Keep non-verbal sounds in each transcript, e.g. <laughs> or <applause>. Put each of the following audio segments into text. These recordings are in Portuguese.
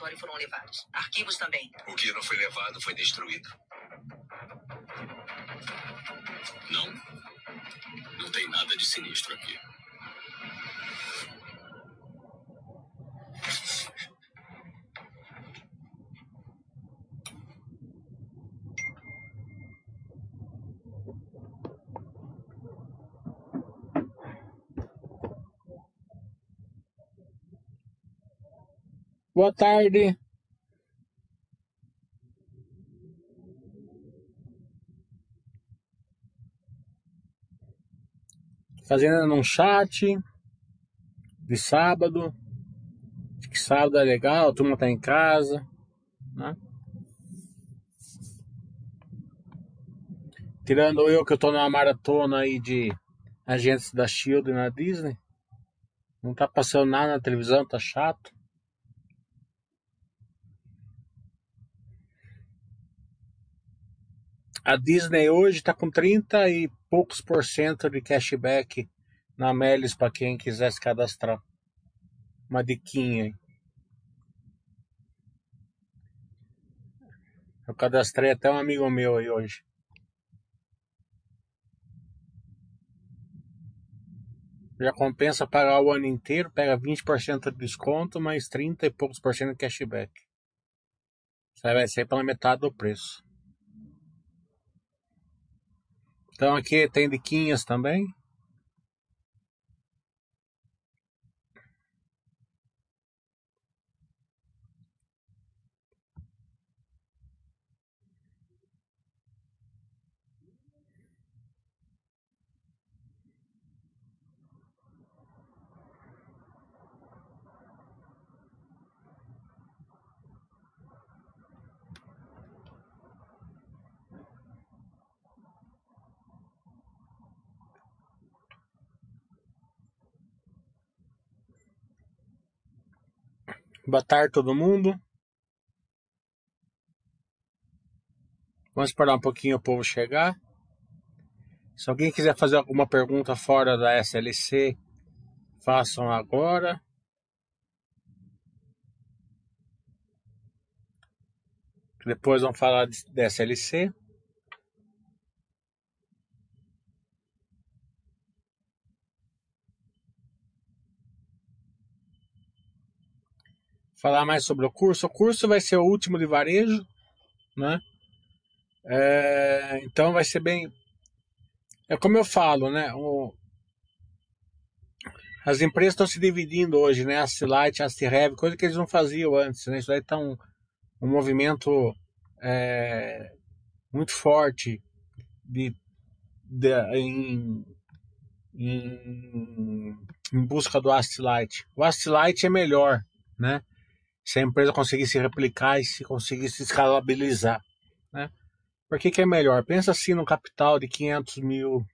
laboratório foram levados. Arquivos também. O que não foi levado foi destruído. Não. Não tem nada de sinistro aqui. Boa tarde. Fazendo num chat de sábado. Que sábado é legal, a turma tá em casa, né? Tirando eu que eu tô numa maratona aí de agentes da Shield na Disney. Não tá passando nada na televisão, tá chato. A Disney hoje está com 30 e poucos por cento de cashback na Melis para quem quiser se cadastrar. Uma diquinha. Eu cadastrei até um amigo meu aí hoje. Já compensa pagar o ano inteiro, pega 20% de desconto, mais 30 e poucos por cento de cashback. Aí vai ser pela metade do preço. Então aqui tem diquinhas também. Boa tarde todo mundo. Vamos esperar um pouquinho o povo chegar. Se alguém quiser fazer alguma pergunta fora da SLC, façam agora. Depois vamos falar da SLC. Falar mais sobre o curso. O curso vai ser o último de varejo, né? É, então vai ser bem. É como eu falo, né? O, as empresas estão se dividindo hoje, né? A Light, a Rev, coisa que eles não faziam antes, né? Isso daí está um, um movimento é, muito forte de, de, em, em, em busca do Light. O Light é melhor, né? Se a empresa conseguisse replicar e se conseguisse escalabilizar. Né? Por que, que é melhor? Pensa assim no capital de 500 mil,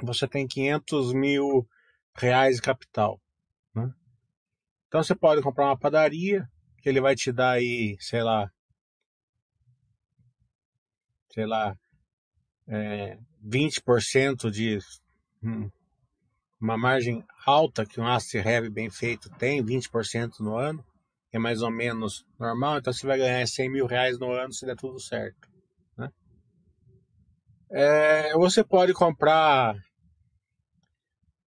você tem 500 mil reais de capital. Né? Então você pode comprar uma padaria, que ele vai te dar aí, sei lá, sei lá, é, 20% de hum, uma margem alta que um asset heavy bem feito tem, 20% no ano é mais ou menos normal, então você vai ganhar 100 mil reais no ano se der tudo certo. Né? É, você pode comprar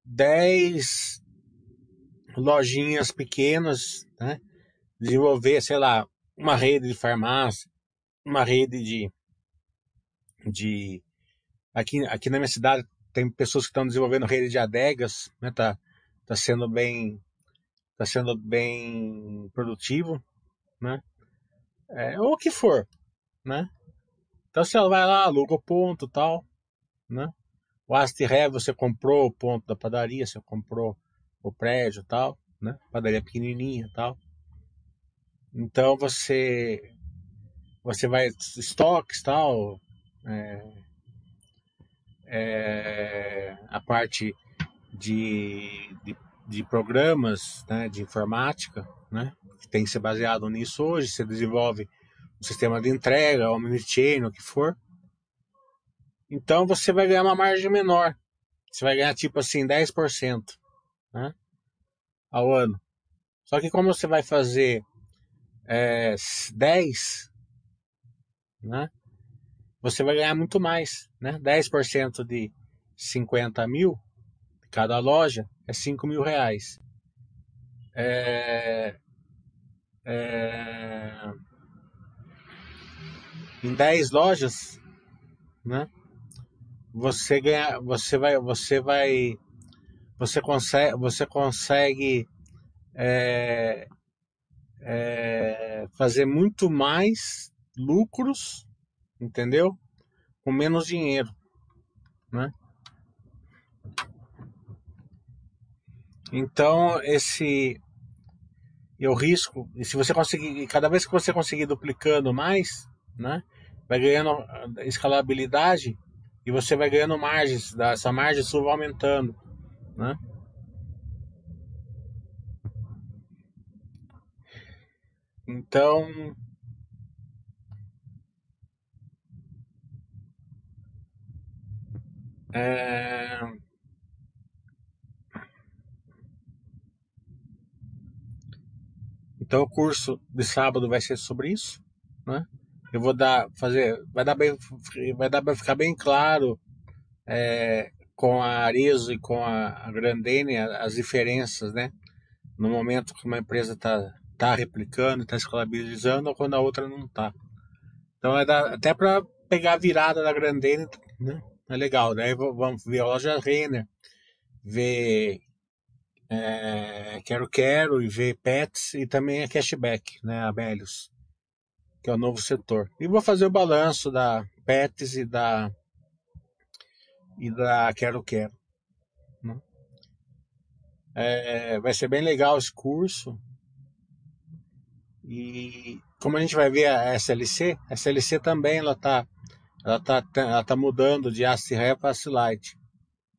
10 lojinhas pequenas, né? desenvolver, sei lá, uma rede de farmácia, uma rede de. de aqui, aqui na minha cidade tem pessoas que estão desenvolvendo rede de adegas, né? tá, tá sendo bem está sendo bem produtivo, né? É, ou o que for, né? Então você vai lá, aluga o ponto tal, né? O Astré você comprou o ponto da padaria, você comprou o prédio tal, né? Padaria pequenininha tal. Então você você vai estoques tal, é, é, a parte de, de de programas né, de informática, né, que tem que ser baseado nisso hoje. Você desenvolve um sistema de entrega, omnichain, o que for. Então você vai ganhar uma margem menor. Você vai ganhar tipo assim 10%. né, ao ano. Só que como você vai fazer é, 10, né, você vai ganhar muito mais. Né? 10% de 50 mil, cada loja, é 5 mil reais. É, é, em 10 lojas, né? Você ganha, você vai, você vai, você consegue, você consegue é, é, fazer muito mais lucros, entendeu? Com menos dinheiro, né? Então esse eu risco, e se você conseguir, cada vez que você conseguir duplicando mais, né, vai ganhando escalabilidade e você vai ganhando margens, essa margem sua vai aumentando, né? Então, é, Então o curso de sábado vai ser sobre isso, né? Eu vou dar, fazer, vai dar bem, vai dar para ficar bem claro é, com a Arezo e com a Grandene as diferenças, né? No momento que uma empresa está tá replicando, está escalabilizando, ou quando a outra não está. Então vai dar até para pegar a virada da Grandene, né? É legal. Daí vamos ver a loja Renner, ver é, Quero Quero e ver Pets e também a Cashback, né, a Melios, que é o novo setor. E vou fazer o balanço da Pets e da e da Quero Quero. Né? É, vai ser bem legal esse curso. E como a gente vai ver a SLC, a SLC também ela tá, ela tá, ela tá mudando de ACI para ACI Light.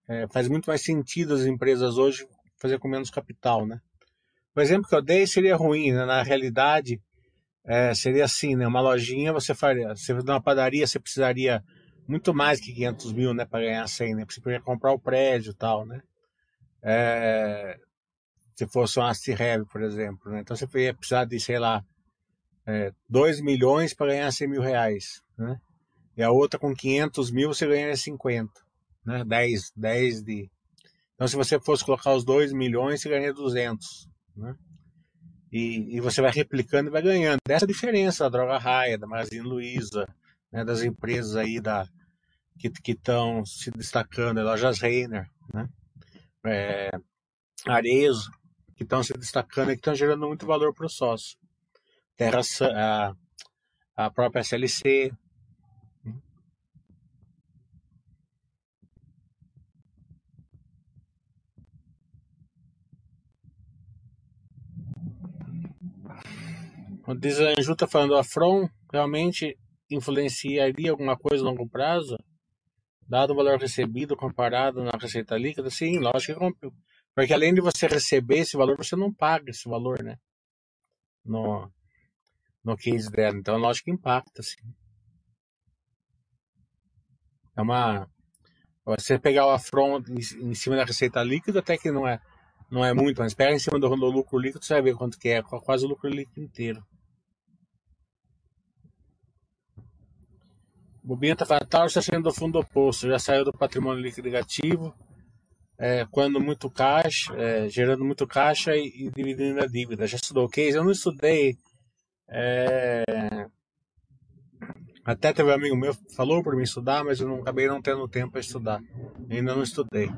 É, faz muito mais sentido as empresas hoje fazer com menos capital, né? O exemplo que eu dei seria ruim, né? Na realidade, é, seria assim, né? Uma lojinha você faria, você uma padaria, você precisaria muito mais que 500 mil, né? Para ganhar 100, né? Você poderia comprar o prédio e tal, né? É, se fosse uma Rev, por exemplo, né? Então você ia precisar de, sei lá, é, 2 milhões para ganhar 100 mil reais, né? E a outra com 500 mil você ganharia 50, né? 10, 10 de, então, se você fosse colocar os 2 milhões, você ganha 200. Né? E, e, você vai replicando e vai ganhando. Essa é diferença da Droga Raia, da Magazine Luiza, né, das empresas aí da, que estão se destacando, lojas Reiner, né? É, Arezo, que estão se destacando e que estão gerando muito valor para o sócio. Terra, a, a própria SLC, O Desanju está falando, a From realmente influenciaria alguma coisa a longo prazo? Dado o valor recebido comparado na receita líquida? Sim, lógico que porque além de você receber esse valor, você não paga esse valor, né? No, no case dela. Então, lógico que impacta, sim. É uma. Você pegar o afron em cima da receita líquida, até que não é, não é muito, mas pega em cima do, do lucro líquido, você vai ver quanto que é, quase o lucro líquido inteiro. Bobinha está fatal está saindo do fundo oposto, já saiu do patrimônio líquido negativo, é, quando muito caixa, é, gerando muito caixa e, e, dividindo a dívida. Já estudou case? Eu não estudei. É, até teve um amigo meu falou por mim estudar, mas eu não acabei não tendo tempo para estudar. Ainda não estudei.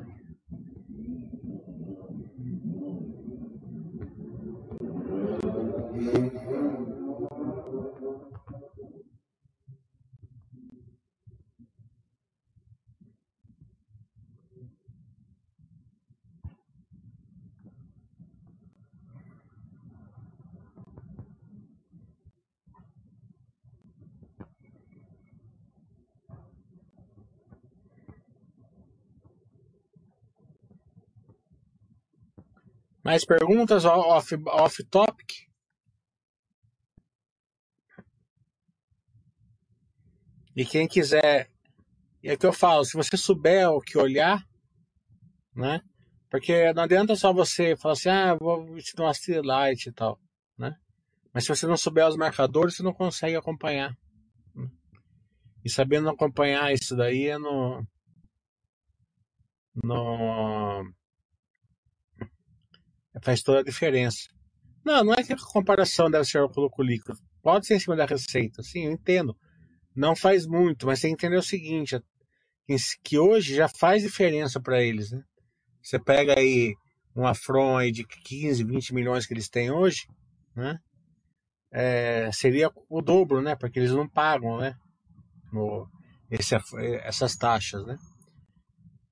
Mais perguntas off, off topic? E quem quiser, é o que eu falo, se você souber o que olhar, né? Porque não adianta só você falar assim, ah, vou te dar uma light e tal, né? Mas se você não souber os marcadores, você não consegue acompanhar. Né? E sabendo acompanhar isso daí é no. no faz toda a diferença. Não, não é que a comparação deve ser o líquido. Pode ser em cima da receita, sim, eu entendo. Não faz muito, mas você entender o seguinte, que hoje já faz diferença para eles, né? Você pega aí um Afron aí de 15, 20 milhões que eles têm hoje, né? É, seria o dobro, né? Porque eles não pagam, né? No, esse, essas taxas, né?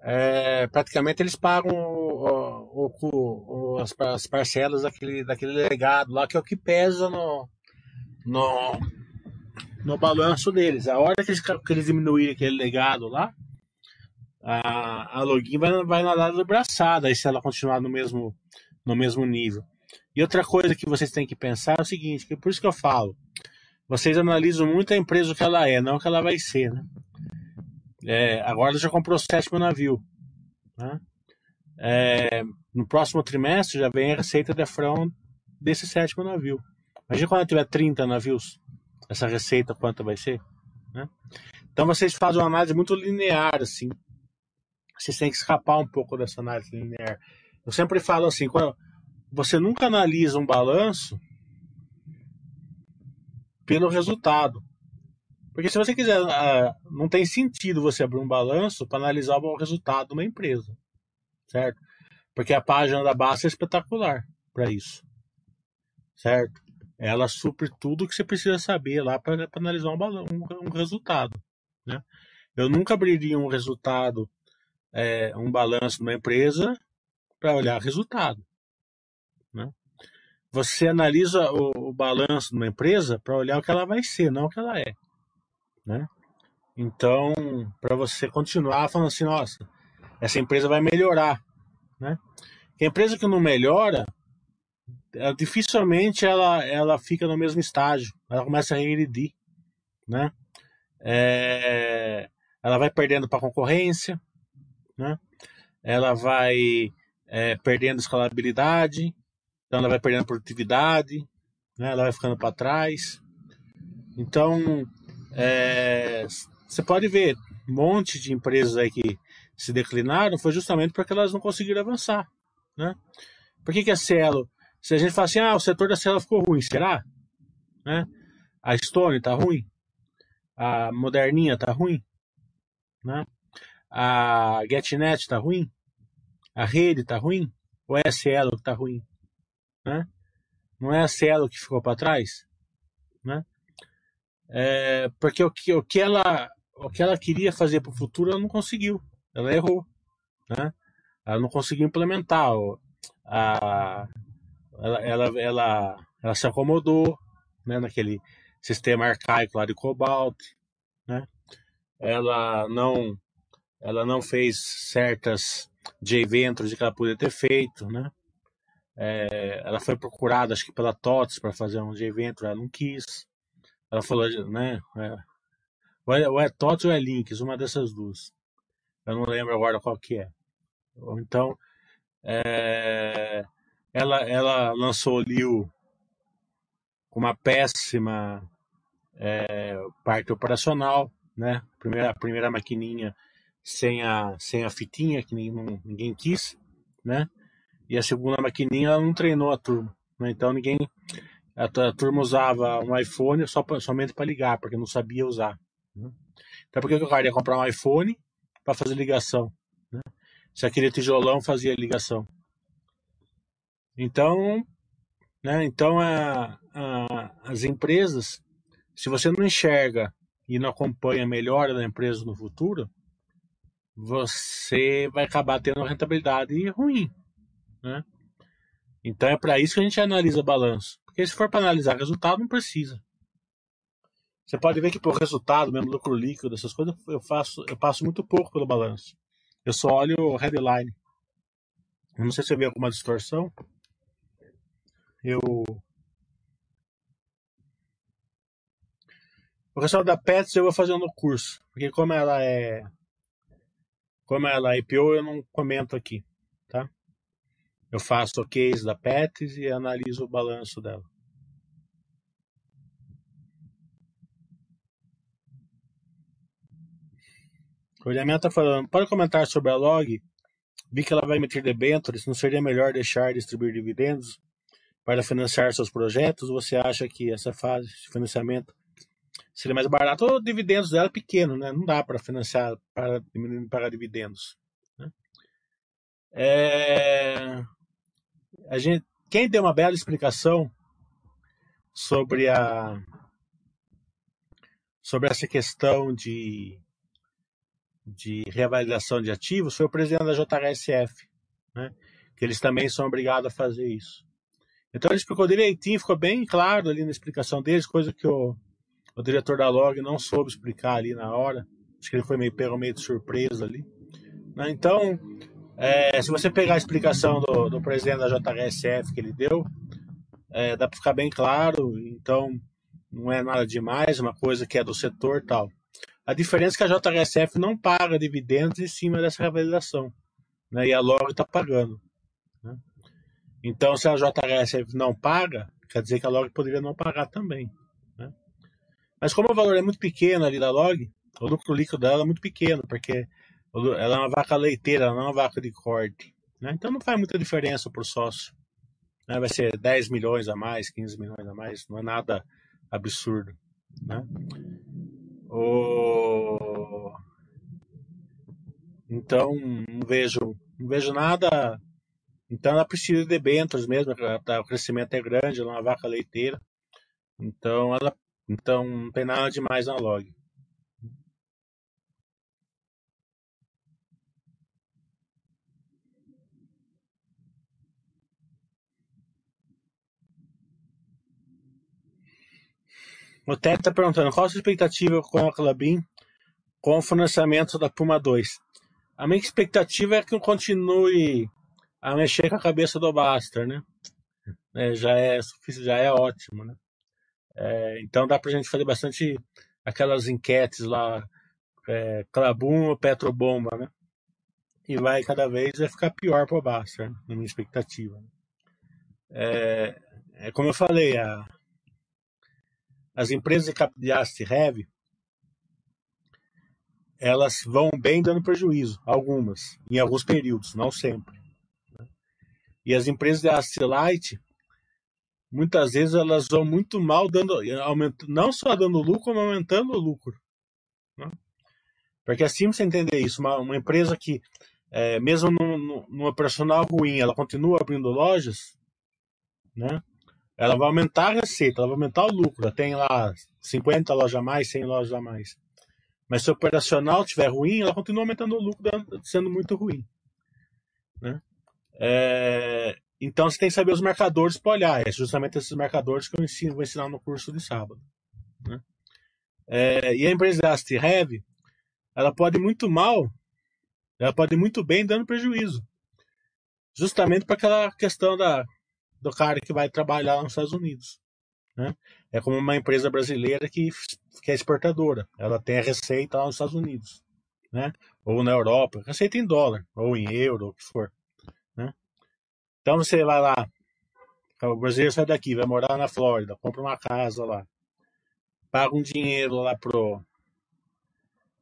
É, praticamente eles pagam o, o, o, as, as, parcelas daquele, daquele legado lá, que é o que pesa no, no, no balanço deles. A hora que eles, que eles diminuírem aquele legado lá, a, a login vai, vai nadar de braçada aí se ela continuar no mesmo, no mesmo nível. E outra coisa que vocês têm que pensar é o seguinte, que por isso que eu falo, vocês analisam muito a empresa que ela é, não o que ela vai ser, né? É, agora já comprou o sétimo navio. Né? É, no próximo trimestre já vem a receita de frão desse sétimo navio. Imagina quando tiver 30 navios, essa receita quanto vai ser? Né? Então vocês fazem uma análise muito linear, assim. Vocês têm que escapar um pouco dessa análise linear. Eu sempre falo assim, quando você nunca analisa um balanço pelo resultado. Porque se você quiser, uh, não tem sentido você abrir um balanço para analisar o resultado de uma empresa, certo? Porque a página da Basta é espetacular para isso, certo? Ela supre tudo que você precisa saber lá para analisar um, balanço, um, um, resultado, né? Eu nunca abriria um resultado, é, um balanço de uma empresa para olhar resultado, né? Você analisa o, o balanço de uma empresa para olhar o que ela vai ser, não o que ela é né? Então, para você continuar falando assim, nossa, essa empresa vai melhorar, né? a empresa que não melhora, ela, dificilmente ela, ela fica no mesmo estágio, ela começa a regredir, né? É, ela vai perdendo para a concorrência, né? Ela vai é, perdendo escalabilidade, então ela vai perdendo produtividade, né? Ela vai ficando para trás. Então, é, você pode ver um monte de empresas aí que se declinaram foi justamente porque elas não conseguiram avançar, né? Por que, que a Cielo, se a gente fala assim, ah, o setor da Cielo ficou ruim, será? Né? A Stone tá ruim? A Moderninha tá ruim? Né? A GetNet tá ruim? A rede tá ruim? Ou é a Cielo que tá ruim? Né? Não é a Cielo que ficou para trás? Né? É, porque o que, o, que ela, o que ela queria fazer para o futuro, ela não conseguiu. Ela errou. Né? Ela não conseguiu implementar. A, ela, ela, ela, ela se acomodou né, naquele sistema arcaico lá de Cobalt. Né? Ela não ela não fez certas J-Ventures que ela podia ter feito, né? É, ela foi procurada, acho que pela TOTS para fazer um J-Venture, ela não quis. Ela falou, né? É, ou, é, ou é TOTS ou é Links, uma dessas duas. Eu não lembro agora qual que é. Então, é, ela, ela lançou o Liu com uma péssima é, parte operacional, né? Primeira, a primeira maquininha sem a, sem a fitinha, que ninguém, ninguém quis, né? E a segunda maquininha ela não treinou a turma, né? Então ninguém a, a turma usava um iPhone só pra, somente para ligar, porque não sabia usar. Né? Então, por que o cara ia comprar um iPhone para fazer ligação? Né? Se aquele tijolão fazia ligação. Então, né, então a, a, as empresas, se você não enxerga e não acompanha a melhora da empresa no futuro, você vai acabar tendo rentabilidade ruim. Né? Então é para isso que a gente analisa balanço. Porque se for para analisar resultado, não precisa. Você pode ver que por resultado, mesmo lucro líquido, essas coisas, eu faço, eu passo muito pouco pelo balanço. Eu só olho o headline. Eu não sei se eu vi alguma distorção. Eu. O pessoal da Pets eu vou fazer no curso. Porque como ela é. Como ela é IPO, eu não comento aqui. Eu faço o case da Pets e analiso o balanço dela. O William está falando, pode comentar sobre a log? Vi que ela vai emitir debêntures, não seria melhor deixar distribuir dividendos para financiar seus projetos? Você acha que essa fase de financiamento seria mais barato? Os dividendos dela é pequeno, né? Não dá para financiar para pagar dividendos. Né? É... A gente, quem deu uma bela explicação sobre a sobre essa questão de de reavaliação de ativos foi o presidente da JHSF, né? que eles também são obrigados a fazer isso. Então ele explicou direitinho, ficou bem claro ali na explicação deles, coisa que o, o diretor da Log não soube explicar ali na hora. Acho que ele foi meio pego meio de surpresa ali. Né? Então, é, se você pegar a explicação do, do presidente da JHSF que ele deu, é, dá para ficar bem claro. Então, não é nada demais, uma coisa que é do setor tal. A diferença é que a JHSF não paga dividendos em cima dessa revalorização. Né? E a Log está pagando. Né? Então, se a JHSF não paga, quer dizer que a Log poderia não pagar também. Né? Mas como o valor é muito pequeno ali da Log, o lucro líquido dela é muito pequeno, porque ela é uma vaca leiteira, não é uma vaca de corte. Né? Então não faz muita diferença para o sócio. Né? Vai ser 10 milhões a mais, 15 milhões a mais, não é nada absurdo. Né? O... Então, não vejo, não vejo nada. Então, ela precisa de debêntures mesmo, o crescimento é grande, ela é uma vaca leiteira. Então, ela então não tem nada demais na log. O Ted está perguntando qual a sua expectativa com a Clabin com o financiamento da Puma 2. A minha expectativa é que continue a mexer com a cabeça do Baster, né? É, já, é, já é ótimo, né? É, então dá para a gente fazer bastante aquelas enquetes lá, é, Clabum ou Petrobomba, né? E vai cada vez vai ficar pior para o Baster, né? na minha expectativa. Né? É, é como eu falei, a, as empresas de haste heavy, elas vão bem dando prejuízo, algumas, em alguns períodos, não sempre. Né? E as empresas de haste light, muitas vezes elas vão muito mal dando, não só dando lucro, como aumentando o lucro. Né? Porque assim você entender isso, uma, uma empresa que, é, mesmo num, num operacional ruim, ela continua abrindo lojas, né? Ela vai aumentar a receita, ela vai aumentar o lucro. Ela tem lá 50 lojas a mais, 100 lojas a mais. Mas se o operacional estiver ruim, ela continua aumentando o lucro, sendo muito ruim. Né? É, então você tem que saber os marcadores para olhar. É justamente esses marcadores que eu ensino, vou ensinar no curso de sábado. Né? É, e a empresa Ast Heavy, ela pode muito mal, ela pode muito bem dando prejuízo. Justamente para aquela questão da do cara que vai trabalhar nos Estados Unidos. Né? É como uma empresa brasileira que, que é exportadora. Ela tem a receita lá nos Estados Unidos. Né? Ou na Europa, receita em dólar, ou em euro, ou o que for. Né? Então você vai lá, o brasileiro sai daqui, vai morar na Flórida, compra uma casa lá, paga um dinheiro lá pro,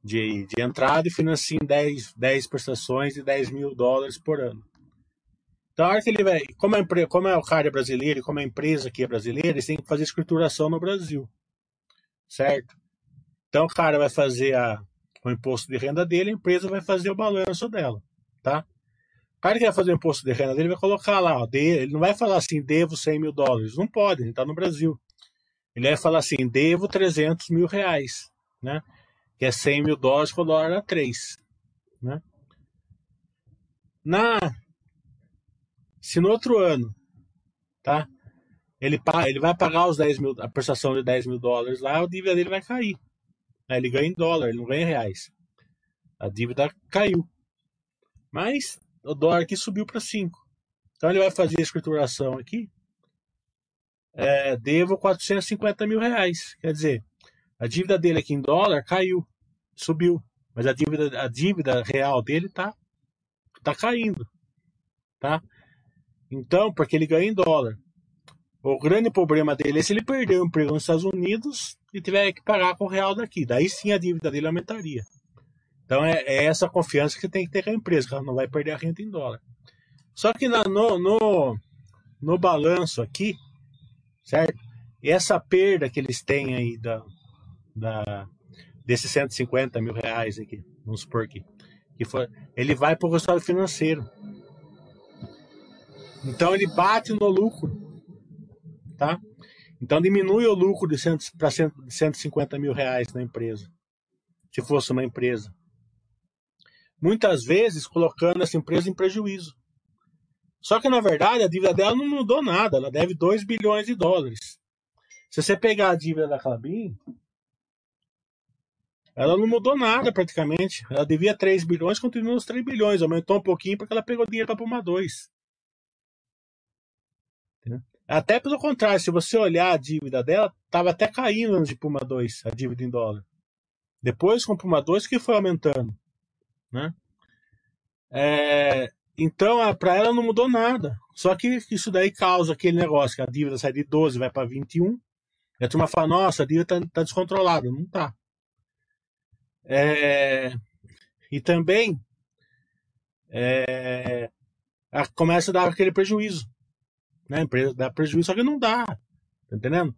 de, de entrada e financia em 10, 10 prestações de 10 mil dólares por ano. Então, a hora que ele vai, como, a, como é o cara brasileiro e como a empresa aqui é brasileira, eles têm que fazer escrituração no Brasil. Certo? Então, o cara vai fazer a, o imposto de renda dele, a empresa vai fazer o balanço dela. Tá? O cara que vai fazer o imposto de renda dele vai colocar lá, ó, de, ele não vai falar assim, devo 100 mil dólares. Não pode, ele está no Brasil. Ele vai falar assim, devo 300 mil reais. Né? Que é 100 mil dólares o dólar a 3. Né? Na se no outro ano, tá? Ele, ele vai pagar os 10 mil, a prestação de 10 mil dólares lá, a dívida dele vai cair. Né? Ele ganha em dólar, ele não ganha em reais. A dívida caiu. Mas o dólar aqui subiu para 5. Então ele vai fazer a escrituração aqui. É, devo 450 mil reais. Quer dizer, a dívida dele aqui em dólar caiu, subiu. Mas a dívida, a dívida real dele tá, tá caindo. Tá? Então, porque ele ganha em dólar. O grande problema dele é se ele perder o emprego nos Estados Unidos e tiver que pagar com o real daqui. Daí sim a dívida dele aumentaria. Então é, é essa confiança que tem que ter com a empresa, que ela não vai perder a renda em dólar. Só que na, no, no, no balanço aqui, certo? Essa perda que eles têm aí da, da, desses 150 mil reais aqui, vamos supor que foi, ele vai para o resultado financeiro. Então ele bate no lucro, tá? Então diminui o lucro de para 150 mil reais na empresa, se fosse uma empresa. Muitas vezes colocando essa empresa em prejuízo. Só que na verdade a dívida dela não mudou nada, ela deve 2 bilhões de dólares. Se você pegar a dívida da Clabin, ela não mudou nada praticamente. Ela devia 3 bilhões, continua os 3 bilhões, aumentou um pouquinho porque ela pegou dinheiro para Puma 2. Até pelo contrário, se você olhar a dívida dela, estava até caindo de Puma 2, a dívida em dólar. Depois com Puma 2 que foi aumentando. Né? É, então, para ela não mudou nada. Só que isso daí causa aquele negócio, que a dívida sai de 12 vai para 21. E a turma fala, nossa, a dívida está tá descontrolada. Não está. É, e também é, começa a dar aquele prejuízo. Né? A empresa dá prejuízo, só que não dá. Tá entendendo?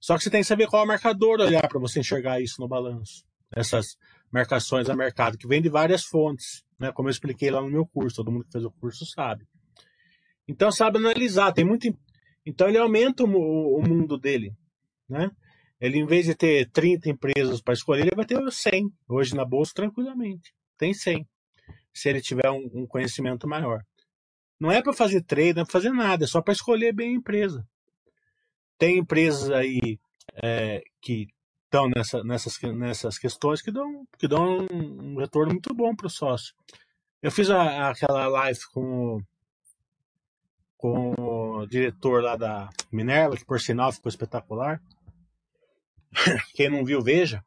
Só que você tem que saber qual é o marcador olhar para você enxergar isso no balanço. Essas marcações a mercado, que vem de várias fontes, né? como eu expliquei lá no meu curso, todo mundo que fez o curso sabe. Então sabe analisar, tem muito. Então ele aumenta o, o mundo dele. Né? Ele, em vez de ter 30 empresas para escolher, ele vai ter 100. Hoje na bolsa, tranquilamente. Tem 100. Se ele tiver um, um conhecimento maior. Não é para fazer trade, não é para fazer nada, é só para escolher bem a empresa. Tem empresas aí é, que estão nessa, nessas, nessas questões que dão, que dão um retorno muito bom para o sócio. Eu fiz a, aquela live com, com o diretor lá da Minerva, que por sinal ficou espetacular. <laughs> Quem não viu, veja.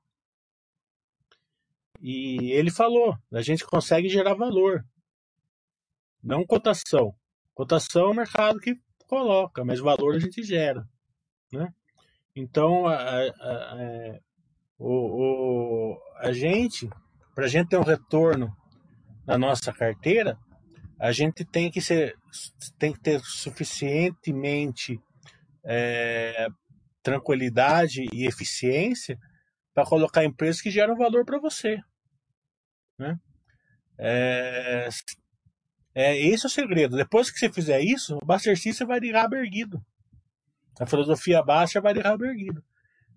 E ele falou: a gente consegue gerar valor. Não cotação. Cotação é o mercado que coloca, mas valor a gente gera. Né? Então, a, a, a, o, o, a gente, para a gente ter um retorno na nossa carteira, a gente tem que ser, tem que ter suficientemente é, tranquilidade e eficiência para colocar empresas que geram valor para você. Né? É, é, esse é o segredo. Depois que você fizer isso, o Buster System vai de rabo erguido. A filosofia baixa vai de rabo erguido.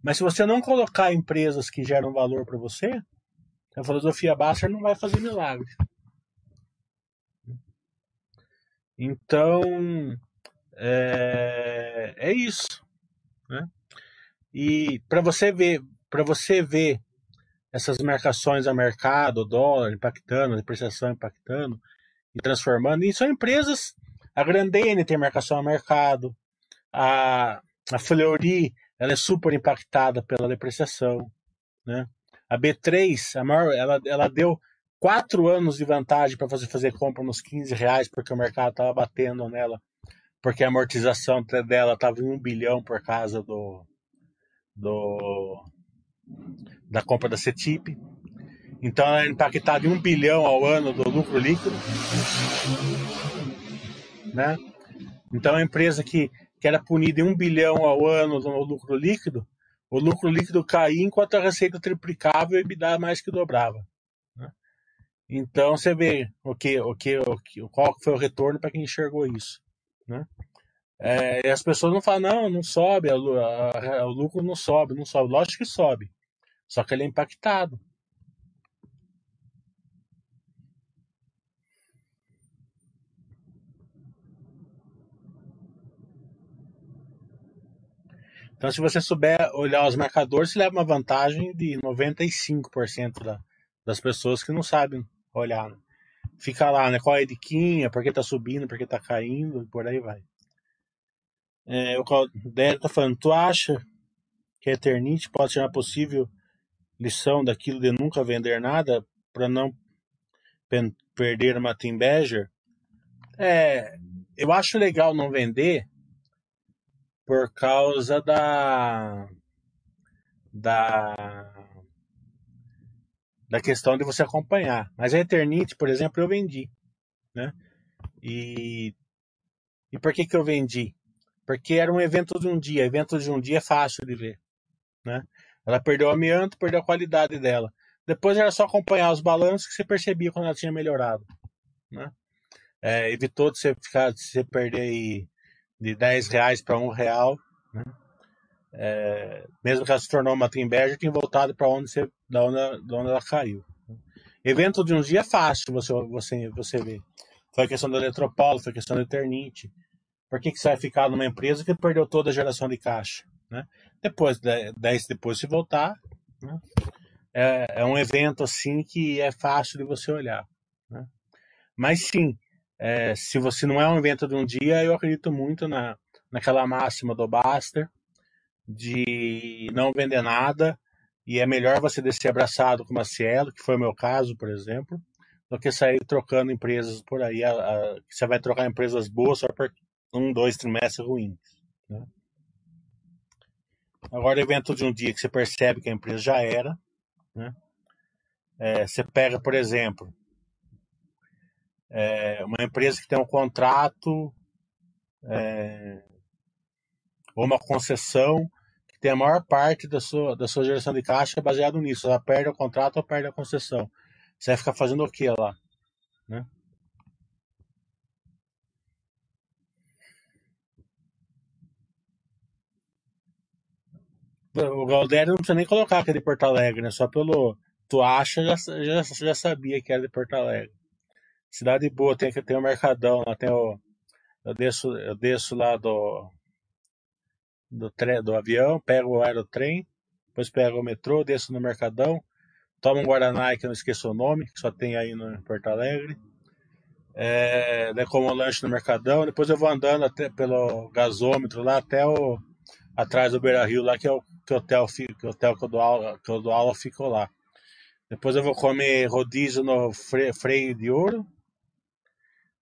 Mas se você não colocar empresas que geram valor para você, a filosofia baixa não vai fazer milagre. Então, é, é isso. Né? E para você ver, para você ver essas marcações a mercado, dólar impactando, depreciação impactando, transformando. E são empresas, a Grandene tem marcação a mercado, a, a Fleury ela é super impactada pela depreciação. Né? A B3, a maior, ela, ela deu quatro anos de vantagem para fazer, fazer compra nos 15 reais, porque o mercado estava batendo nela, porque a amortização dela estava em um bilhão por causa do, do da compra da CETIP. Então ela é impactada em um bilhão ao ano do lucro líquido. Né? Então a empresa que, que era punida em um bilhão ao ano no lucro líquido, o lucro líquido caía enquanto a receita triplicava e o EBITDA mais que dobrava. Né? Então você vê o que, o que, o que, qual foi o retorno para quem enxergou isso. Né? É, e as pessoas não falam, não, não sobe, a, a, a, o lucro não sobe, não sobe. Lógico que sobe, só que ele é impactado. Então, se você souber olhar os marcadores, você leva uma vantagem de 95% da, das pessoas que não sabem olhar. Né? Fica lá, né? Qual é a diquinha, por que tá subindo, por que tá caindo, e por aí vai. É, o Délio tá falando, tu acha que a Eternite pode ser uma possível lição daquilo de nunca vender nada para não perder uma Team Badger? É, eu acho legal não vender por causa da da da questão de você acompanhar. Mas a Eternite, por exemplo, eu vendi, né? E e por que que eu vendi? Porque era um evento de um dia. Evento de um dia é fácil de ver, né? Ela perdeu o amianto, perdeu a qualidade dela. Depois era só acompanhar os balanços que você percebia quando ela tinha melhorado, né? É, evitou de você ficar, de você perder de 10 reais para um real, né? É, mesmo que ela se tornou uma Timber, tinha voltado para onde você, da onde, da onde ela caiu. Evento de um dia é fácil você, você, você ver. Foi a questão do Eletropolo, foi a questão do Eternite. Por que, que você vai ficar numa empresa que perdeu toda a geração de caixa? Né? Depois, 10 depois, se voltar, né? é, é, um evento assim que é fácil de você olhar. Né? Mas sim, é, se você não é um evento de um dia, eu acredito muito na, naquela máxima do Baster, de não vender nada, e é melhor você descer abraçado com uma Cielo, que foi o meu caso, por exemplo, do que sair trocando empresas por aí. A, a, você vai trocar empresas boas só por um, dois trimestres ruins. Né? Agora, evento de um dia que você percebe que a empresa já era, né? É, você pega, por exemplo, é, uma empresa que tem um contrato é, ou uma concessão que tem a maior parte da sua, da sua geração de caixa baseado nisso. Ela perde o contrato ou perde a concessão. Você vai ficar fazendo o que lá? Né? O Galdério não precisa nem colocar que é de Porto Alegre, né? Só pelo. Tu acha, já, já, já sabia que era de Porto Alegre. Cidade boa, tem que ter o um Mercadão, lá tem o. Eu desço, eu desço lá do. Do, tre, do avião, pego o aerotrem, depois pego o metrô, desço no Mercadão, tomo um Guaraná que eu não esqueço o nome, que só tem aí no Porto Alegre. É, como lanche no Mercadão, depois eu vou andando até pelo gasômetro lá até o atrás do Beira Rio lá, que é o que hotel, que hotel que eu dou aula, que eu dou aula ficou lá. Depois eu vou comer rodízio no Freio de Ouro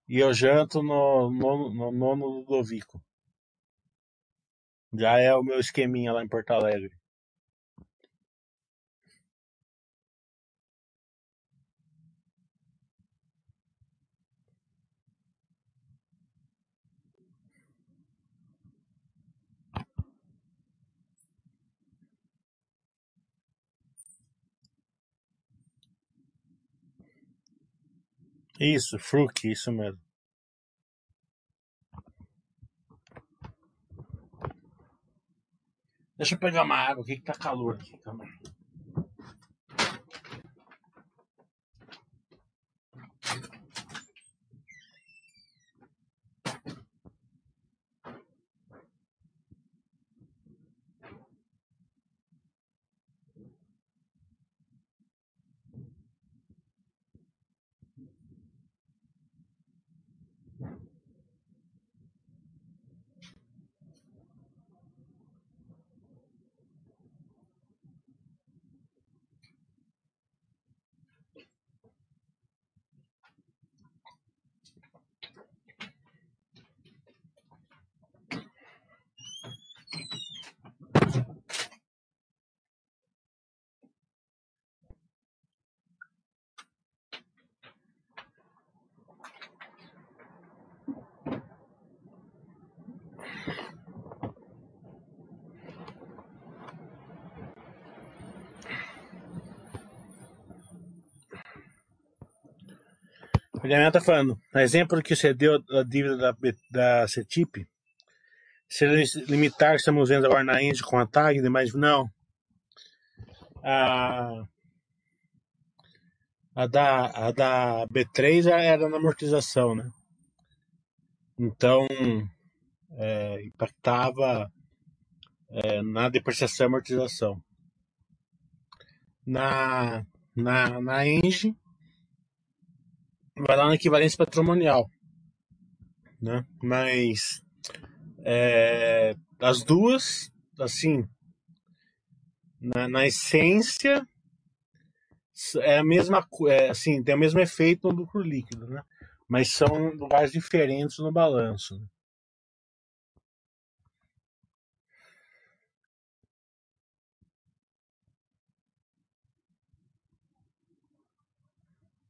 e eu janto no nono, no Ludovico. Já é o meu esqueminha lá em Porto Alegre. Isso, Fruc, isso mesmo. Deixa eu pegar uma água aqui que tá calor aqui, calma aí. O Damião tá falando, no exemplo que você deu da dívida da, da CETIP, se limitar, estamos vendo agora na Índia com a TAG e demais, não. A, a, da, a da B3 já era na amortização, né? Então, é, impactava é, na depreciação e amortização. Na, na, na Engie, vai lá na equivalência patrimonial, né? Mas é, as duas, assim, na, na, essência é a mesma, é, assim, tem o mesmo efeito no lucro líquido, né? mas são lugares diferentes no balanço. né?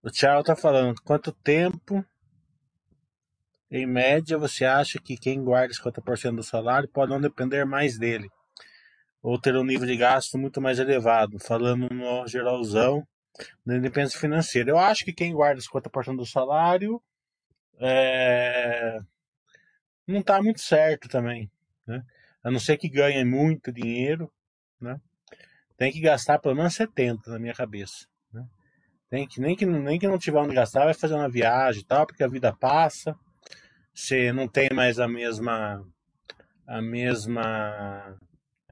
O Thiago tá falando, quanto tempo, em média, você acha que quem guarda 50% do salário pode não depender mais dele? Ou ter um nível de gasto muito mais elevado? Falando no geralzão da independência financeira. Eu acho que quem guarda 50% do salário é, não tá muito certo também, né? A não ser que ganhe muito dinheiro, né? Tem que gastar pelo menos 70 na minha cabeça. Tem que, nem, que, nem que não tiver onde gastar, vai fazer uma viagem e tal, porque a vida passa. Você não tem mais a mesma a mesma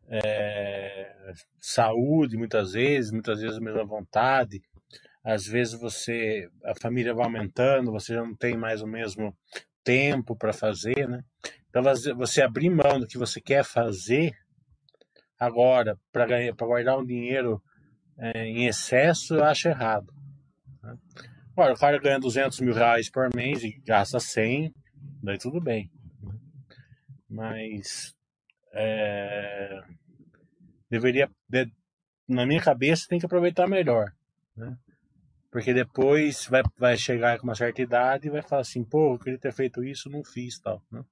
é, saúde muitas vezes, muitas vezes a mesma vontade. Às vezes você a família vai aumentando, você já não tem mais o mesmo tempo para fazer, né? Então você- abrir mão do que você quer fazer agora para guardar um dinheiro é, em excesso, eu acho errado. Né? Agora, o cara ganha 200 mil reais por mês e gasta 100, daí tudo bem. né? Mas é, deveria, de- na minha cabeça, tem que aproveitar melhor. né? Porque depois vai, vai chegar com uma certa idade e vai falar assim, pô, eu queria ter feito isso, não fiz tal. né?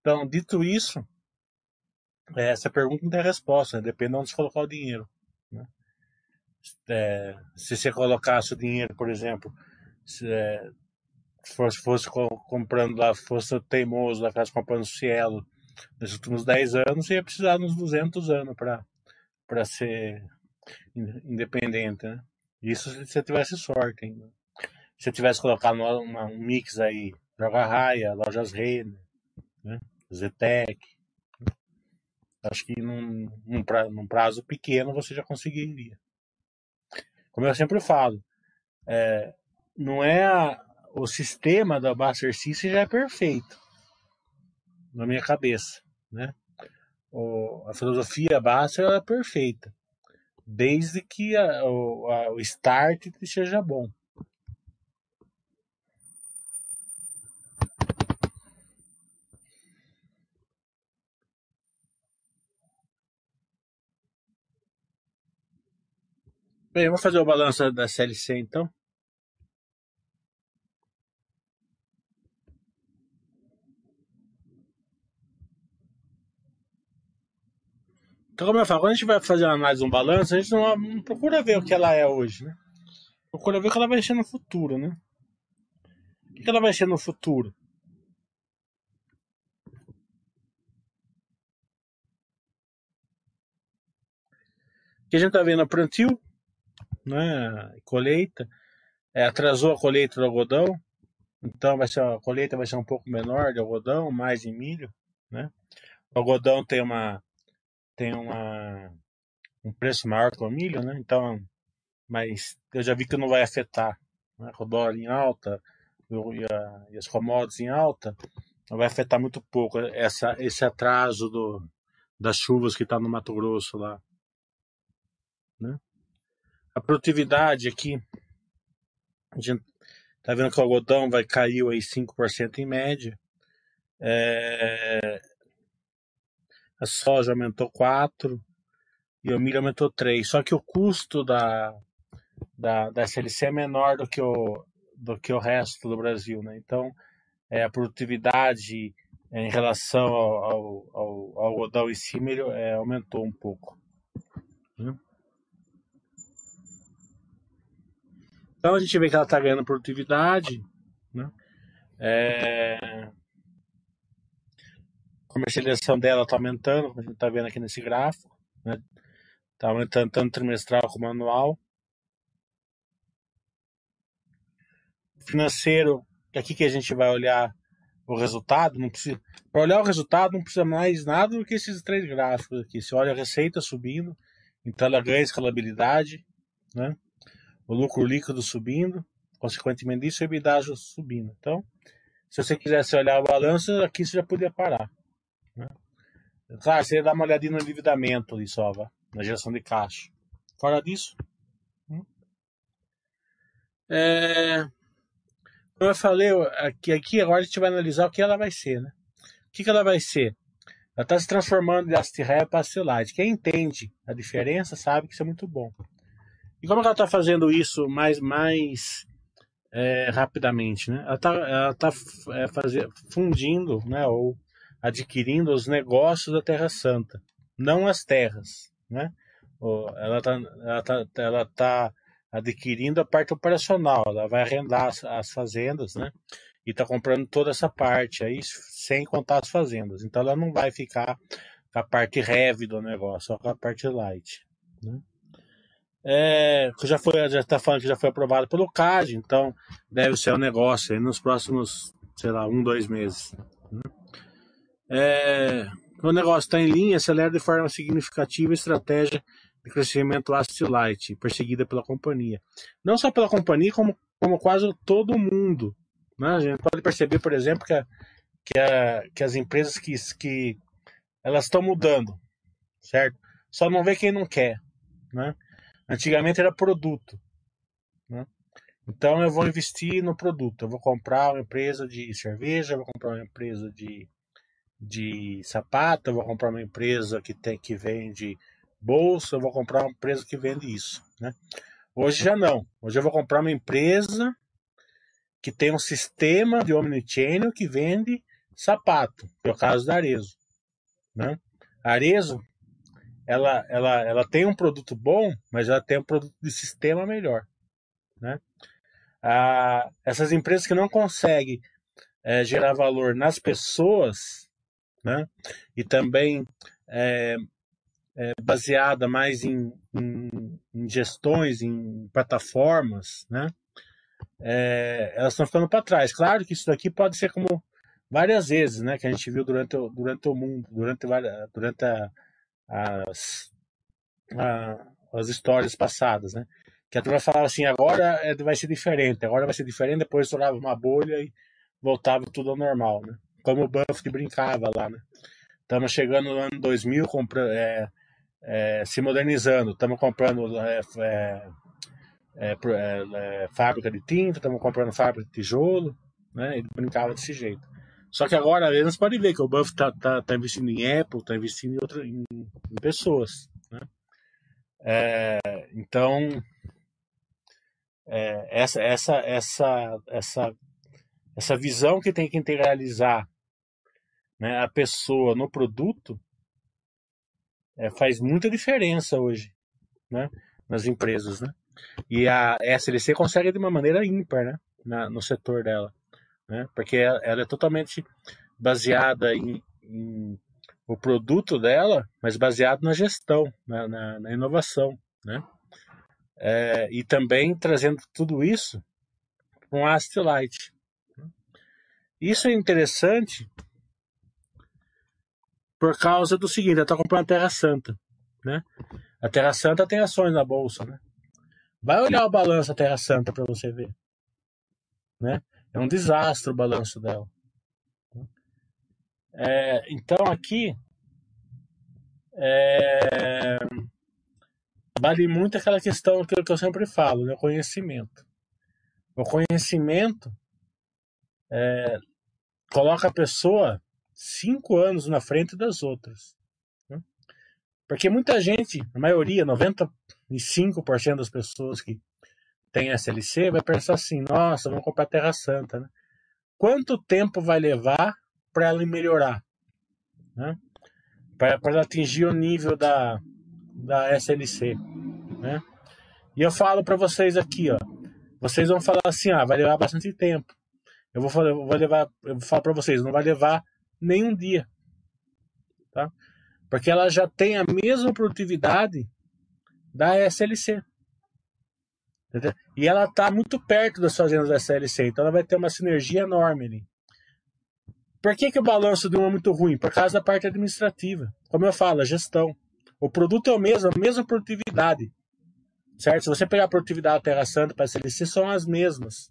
Então, dito isso, essa pergunta não tem resposta, né? depende de onde você colocar o dinheiro. né? É, se você colocasse o dinheiro, por exemplo, se é, fosse, fosse co- comprando lá, fosse teimoso lá, casa comprando Cielo nos últimos 10 anos, você ia precisar uns 200 anos para ser in- independente, né? Isso se você tivesse sorte. Se você tivesse colocado um mix aí, Joga Raia, Lojas Renner, né? Zetec, acho que num, num, pra- num prazo pequeno você já conseguiria. Como eu sempre falo, é, não é a- o sistema da Master System já é perfeito na minha cabeça, né? O- a filosofia Baster ela é perfeita, desde que a- o, a- o start seja bom. Bem, vamos fazer o balanço da CLC então. Então, como eu falo, quando a gente vai fazer uma análise um balanço, a gente não, não procura ver o que ela é hoje, né? Procura ver o que ela vai ser no futuro, né? O que ela vai ser no futuro? Aqui a gente tá vendo a plantio, né? Colheita. É, atrasou a colheita do algodão, então vai ser, a colheita vai ser um pouco menor de algodão, mais de milho, né? O algodão tem uma tem uma um preço maior que o milho, né? Então, mas eu já vi que não vai afetar, né? O dólar em alta e, a- e as commodities em alta, não vai afetar muito pouco essa esse atraso do das chuvas que está no Mato Grosso lá, né? A produtividade aqui, a gente tá vendo que o algodão vai cair aí 5% em média. É, a soja aumentou 4 e o milho aumentou 3. Só que o custo da, da, da SLC é menor do que o, do que o resto do Brasil, né? Então, é, a produtividade é, em relação ao, ao, ao, ao algodão em si é, aumentou um pouco. né? Então, a gente vê que ela está ganhando produtividade, né? É, a comercialização dela está aumentando, como a gente está vendo aqui nesse gráfico, né? Está aumentando tanto trimestral como anual. Financeiro, que aqui que a gente vai olhar o resultado, não precisa. Para olhar o resultado, não precisa mais nada do que esses três gráficos aqui. Você olha a receita subindo, então ela ganha escalabilidade, né? O lucro líquido subindo, consequentemente disso, o EBITDA subindo. Então, se você quisesse olhar o balanço, aqui você já podia parar. Né? Claro, você ia dar uma olhadinha no endividamento ali só, na geração de caixa. Fora disso, hum. é... como eu falei, aqui, aqui agora a gente vai analisar o que ela vai ser, né? O que, que ela vai ser? Ela está se transformando de Astireia para Astilite. Quem entende a diferença sabe que isso é muito bom. E como ela está fazendo isso mais, mais é, rapidamente? Né? Ela está tá, é, fundindo né, ou adquirindo os negócios da Terra Santa, não as terras. Né? Ela está ela tá, ela tá adquirindo a parte operacional, ela vai arrendar as, as fazendas, né? e está comprando toda essa parte aí, sem contar as fazendas. Então ela não vai ficar com a parte heavy do negócio, só com a parte light. Né? É, já foi, já está falando que já foi aprovado pelo CAD, então deve ser um negócio aí nos próximos, sei lá, um, dois meses. Né? É, o negócio está em linha, acelera de forma significativa a estratégia de crescimento Asset Light, perseguida pela companhia. Não só pela companhia, como, como quase todo mundo né? A gente pode perceber, por exemplo, que, a, que, a, que as empresas que, que elas estão mudando, certo? Só não vê quem não quer. Né? Antigamente era produto. Né? Então eu vou investir no produto. Eu vou comprar uma empresa de cerveja, vou comprar uma empresa de, de sapato, vou comprar uma empresa que, tem, que vende bolsa, vou comprar uma empresa que vende isso. Né? Hoje já não. Hoje eu vou comprar uma empresa que tem um sistema de omnichannel que vende sapato, que é o caso da Arezo. Né? Arezo, ela, ela, ela tem um produto bom, mas ela tem um produto de sistema melhor. Né? Ah, essas empresas que não conseguem é, gerar valor nas pessoas, né? e também é, é, baseada mais em, em, em, gestões, em plataformas, né? elas estão ficando para trás. Claro que isso daqui pode ser como várias vezes, né, que a gente viu durante o, durante o mundo, durante, durante a, as, a, as histórias passadas, né, que a turma falava assim, agora é, vai ser diferente, agora vai ser diferente, depois estourava uma bolha e voltava tudo ao normal, né, como o Buffett brincava lá, né. Estamos chegando no ano 2000, compra, é, é, se modernizando, estamos comprando é, é é, fábrica de tinta, estamos comprando fábrica de tijolo, né? Ele brincava desse jeito. Só que agora eles podem ver que o Buff está tá, tá investindo em Apple, está investindo em, outra, em, em pessoas. Né? É, então, é, essa, essa, essa, essa, essa visão que tem que integralizar né, a pessoa no produto é, faz muita diferença hoje né, nas empresas. Né? E a SLC consegue de uma maneira ímpar, né? Na, no setor dela, né? Porque ela, é totalmente baseada em, em, o produto dela, mas baseado na gestão, na, na, na inovação, né? É, e também trazendo tudo isso com a Light. Isso é interessante por causa do seguinte, ela está comprando a Terra Santa, né? A Terra Santa tem ações na bolsa, né? Vai olhar o balanço da Terra Santa para você ver. Né? É um desastre o balanço dela. É, então aqui é, vale muito aquela questão que, que eu sempre falo, né? o conhecimento. O conhecimento é, coloca a pessoa cinco anos na frente das outras. Né? Porque muita gente, a maioria, 90, 5% das pessoas que têm SLC vai pensar assim: nossa, vamos comprar Terra Santa. Né? Quanto tempo vai levar para ela melhorar? Né? Para ela atingir o nível da, da SLC. Né? E eu falo para vocês aqui: ó, vocês vão falar assim: ah, vai levar bastante tempo. Eu vou, falar, eu vou levar, eu vou falar para vocês: não vai levar nenhum dia. Tá? Porque ela já tem a mesma produtividade da SLC. E ela está muito perto das fazendas da SLC, então ela vai ter uma sinergia enorme ali. Por que, que o balanço de uma é muito ruim? Por causa da parte administrativa. Como eu falo, a gestão. O produto é o mesmo, a mesma produtividade. Certo? Se você pegar a produtividade da Terra Santa para a SLC, são as mesmas.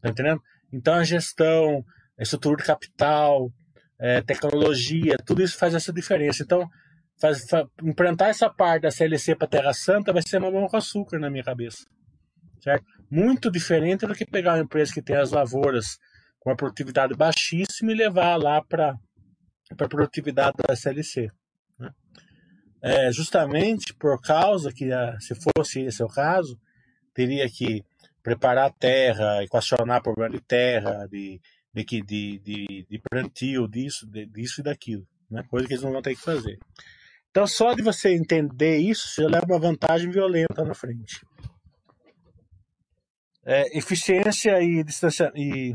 Tá entendendo? Então a gestão, a estrutura de capital, é, tecnologia, tudo isso faz essa diferença. Então, faz, faz, implantar essa parte da CLC para Terra Santa vai ser mamão com açúcar na minha cabeça. Certo? muito diferente do que pegar uma empresa que tem as lavouras com a produtividade baixíssima e levar lá para a produtividade da SLC. Né? É, justamente por causa que, se fosse esse o caso, teria que preparar a terra, equacionar problema de terra, de, de, de, de, de plantio, disso, de, disso e daquilo. Né? Coisa que eles não vão ter que fazer. Então, só de você entender isso, você leva uma vantagem violenta na frente. É, eficiência e, distancia, e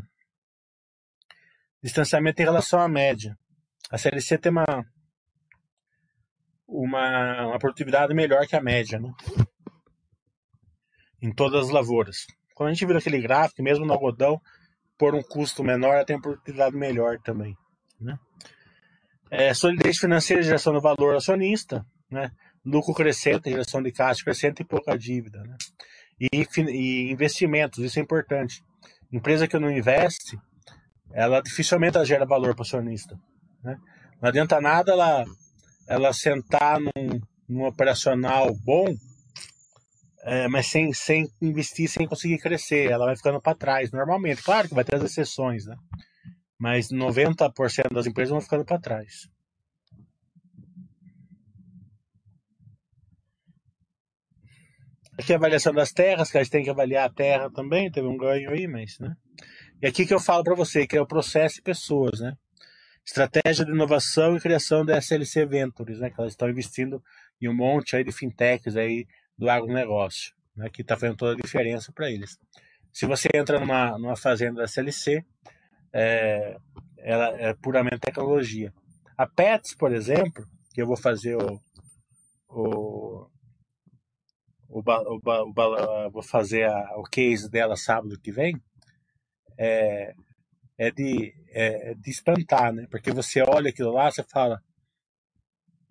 distanciamento em relação à média. A CLC tem uma, uma, uma produtividade melhor que a média, né? Em todas as lavouras. Quando a gente vira aquele gráfico, mesmo no algodão, por um custo menor, ela tem uma produtividade melhor também. Né? É, solidez financeira, geração do valor acionista, né? lucro crescente, geração de caixa crescente e pouca dívida. Né? E, e, investimentos, isso é importante. Empresa que não investe, ela dificilmente gera valor para o acionista. Né? Não adianta nada ela, ela sentar num, num operacional bom, é, mas sem, sem investir, sem conseguir crescer. Ela vai ficando para trás, normalmente. Claro que vai ter as exceções, né? Mas 90% das empresas vão ficando para trás. Aqui a avaliação das terras, que a gente tem que avaliar a terra também, teve um ganho aí, mas, né? E aqui que eu falo para você, que é o processo e pessoas, né? Estratégia de inovação e criação da SLC Ventures, né? Que elas estão investindo em um monte aí de fintechs aí do agronegócio, né? Que está fazendo toda a diferença para eles. Se você entra numa, numa fazenda da SLC, é, ela é puramente tecnologia. A Pets, por exemplo, que eu vou fazer o, o, o, o, o vou fazer a, o case dela sábado que vem, é, é, de, é, é de espantar, né? Porque você olha aquilo lá, você fala,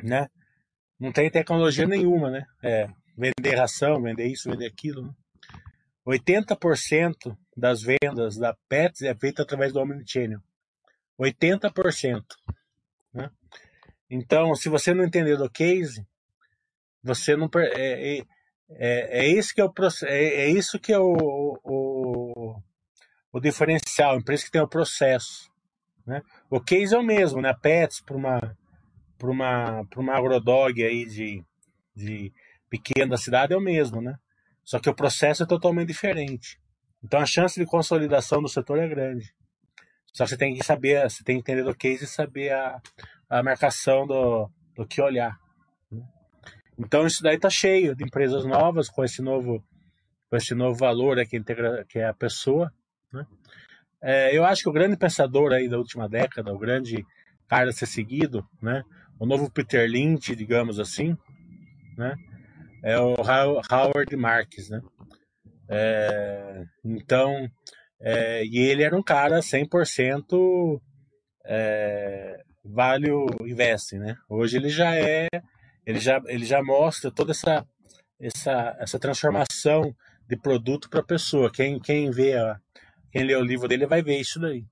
né? Não tem tecnologia nenhuma, né? É, vender ração, vender isso, vender aquilo. Né? 80% das vendas da Pets é feita através do Omnichannel. 80%. Né? Então, se você não entender do case, você não é, é, é, é isso que é o é, é isso que é o, o, o diferencial, empresa que tem o processo. Né? O case é o mesmo, né? Pets para uma para uma para uma agrodog aí de, de pequena cidade é o mesmo, né? Só que o processo é totalmente diferente. Então a chance de consolidação do setor é grande. Só que você tem que saber, você tem que entender do case e saber a, a marcação do, do que olhar. Né? Então isso daí está cheio de empresas novas com esse novo, com esse novo valor que, integra, que é a pessoa. Né? É, eu acho que o grande pensador aí da última década, o grande cara a ser seguido, né? o novo Peter Lynch, digamos assim, né? é o Howard Marks, né? É, então, é, e ele era um cara 100% é, value investing, né? Hoje ele já é, ele já, ele já mostra toda essa, essa, essa transformação de produto para pessoa. Quem, quem vê, a, quem lê o livro dele vai ver isso daí.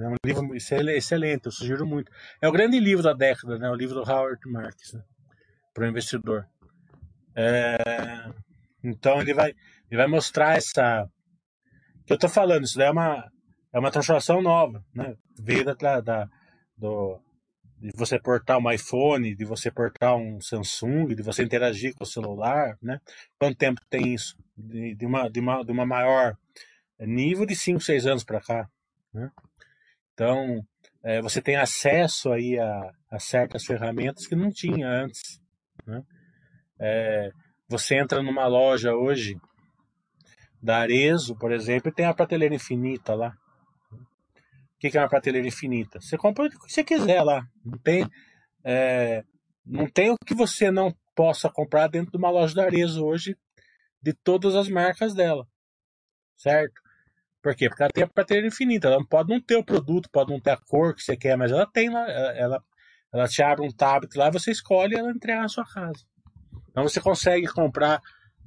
É um livro excelente, eu sugiro muito. É o grande livro da década, né? O livro do Howard Marks, né? para o investidor. É, então ele vai, ele vai mostrar essa. que eu estou falando, isso daí é uma, é uma transformação nova, né? Veio da, da, do, de você portar um iPhone, de você portar um Samsung, de você interagir com o celular, né? Quanto tempo tem isso? De, de uma, de, uma, de uma maior nível de 5, 6 anos para cá, né? Então, é, você tem acesso aí a, a certas ferramentas que não tinha antes, né? É, você entra numa loja hoje da Arezo, por exemplo, tem a prateleira infinita lá. O que é uma prateleira infinita? Você compra o que você quiser lá. Não tem, é, não tem o que você não possa comprar dentro de uma loja da Arezo hoje, de todas as marcas dela. Certo? Por quê? Porque ela tem a prateleira infinita. Ela pode não ter o produto, pode não ter a cor que você quer, mas ela tem lá. Ela, ela te abre um tablet lá, você escolhe e ela entrega na sua casa. Então você consegue comprar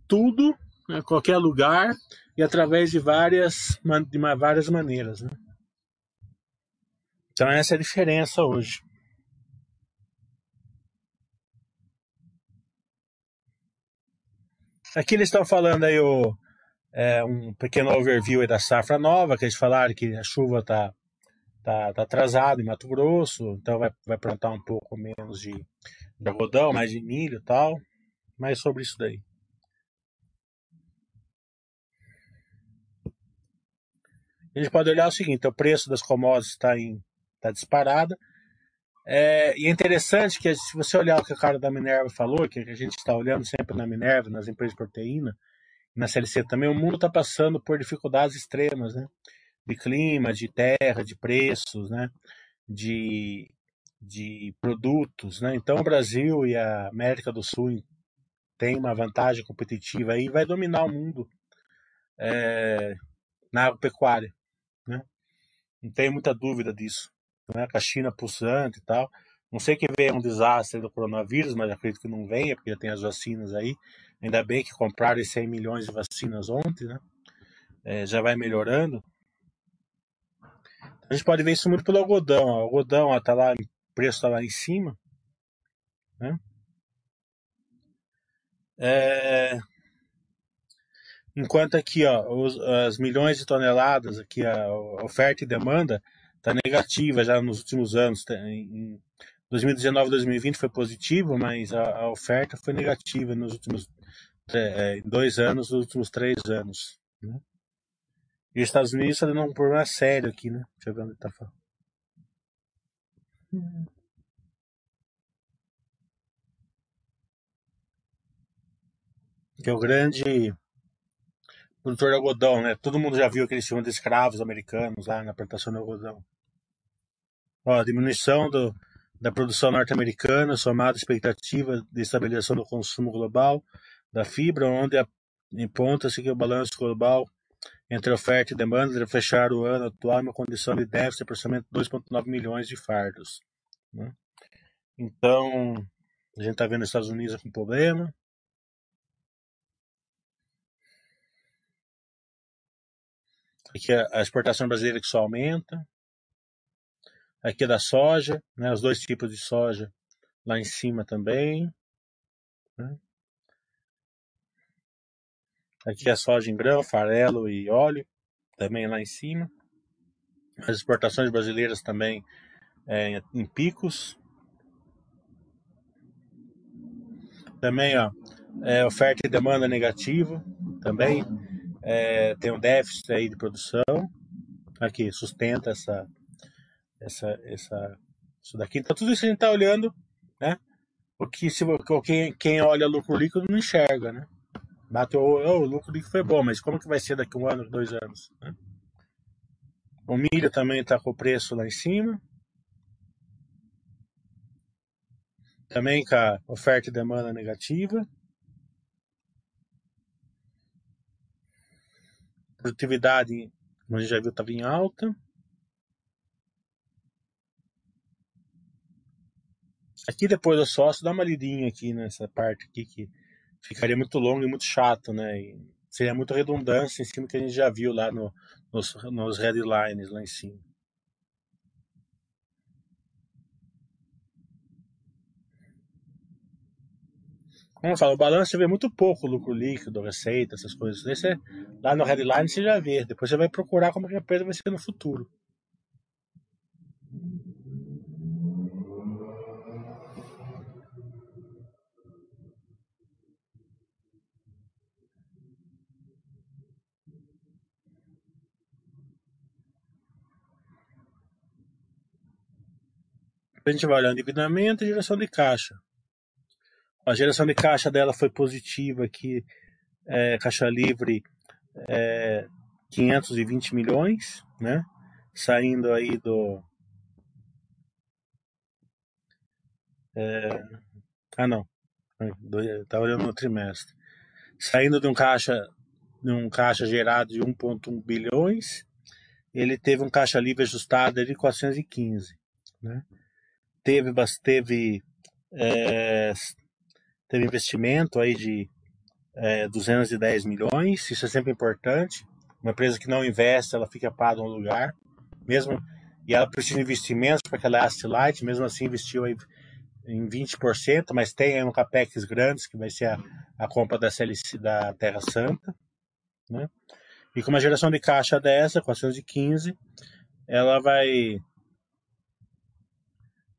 tudo em qualquer lugar e através de várias, de várias maneiras. Né? Então essa é a diferença hoje. Aqui eles estão falando aí o, é, um pequeno overview da safra nova, que eles falaram que a chuva está tá, tá atrasada em Mato Grosso, então vai, vai plantar um pouco menos de, de algodão, mais de milho e tal. Mais sobre isso daí. A gente pode olhar o seguinte, o preço das commodities está tá disparado. É, e é interessante que se você olhar o que o cara da Minerva falou, que a gente está olhando sempre na Minerva, nas empresas de proteína, na CLC também, o mundo está passando por dificuldades extremas, né? De clima, de terra, de preços, né? De, de produtos, né? Então o Brasil e a América do Sul têm uma vantagem competitiva aí, vai dominar o mundo é, na agropecuária? Não tenho muita dúvida disso, né? Com a China pulsante e tal. Não sei que venha um desastre do coronavírus, mas acredito que não venha, porque já tem as vacinas aí. Ainda bem que compraram 100 milhões de vacinas ontem, né? É, já vai melhorando. A gente pode ver isso muito pelo algodão. O algodão está lá, o preço está lá em cima. Né? É... Enquanto aqui, ó, os, as milhões de toneladas, aqui a oferta e demanda está negativa já nos últimos anos. Em 2019, 2020 foi positivo, mas a, a oferta foi negativa nos últimos é, é, dois anos, nos últimos três anos. Né? E os Estados Unidos está dando um problema sério aqui, né? Deixa eu ver onde está falando. Que é o grande produtor de algodão, né? Todo mundo já viu aquele filme de escravos americanos lá na plantação de algodão. Ó, diminuição do, da produção norte-americana, somada à expectativa de estabilização do consumo global da fibra, onde aponta-se que o balanço global entre oferta e demanda deve fechar o ano atual em uma condição de déficit de aproximadamente 2,9 milhões de fardos. Né? Então, a gente está vendo os Estados Unidos com problema. Aqui a exportação brasileira que só aumenta. Aqui é da soja, né, os dois tipos de soja lá em cima também. Né? Aqui é soja em grão, farelo e óleo, também lá em cima. As exportações brasileiras também é, em picos. Também, ó, é, oferta e demanda negativa, também é, tem um déficit aí de produção, aqui sustenta essa, essa, essa, isso daqui. Então tudo isso a gente está olhando, né? O que se quem, quem olha lucro líquido não enxerga, né? Bateu, oh, o lucro líquido foi bom, mas como que vai ser daqui um ano, dois anos? Né? O milho também está com o preço lá em cima. Também com a oferta e demanda negativa. Produtividade, como a gente já viu, estava em alta. Aqui depois do sócio, dá uma lidinha aqui nessa parte aqui que ficaria muito longo e muito chato, né? E seria muita redundância em cima que a gente já viu lá no, nos, nos headlines lá em cima. Como eu falo, o balanço você vê muito pouco lucro líquido, receita, essas coisas. Você, lá no headline você já vê. Depois você vai procurar como é que a empresa vai ser no futuro. A gente vai olhando endividamento e geração de caixa. A geração de caixa dela foi positiva aqui, é, caixa livre é, 520 milhões, né? Saindo aí do. É, ah, não. Estava olhando no trimestre. Saindo de um caixa, de um caixa gerado de 1,1 bilhões, ele teve um caixa livre ajustado de 415, né? teve, teve, é, teve investimento aí de é, 210 milhões, isso é sempre importante. Uma empresa que não investe, ela fica parada no lugar, mesmo e ela precisa de investimentos para que ela é light, mesmo assim investiu aí em 20%, mas tem aí um capex grande, que vai ser a, a compra da, CLC, da Terra Santa. né? E com uma geração de caixa dessa, 415, ela vai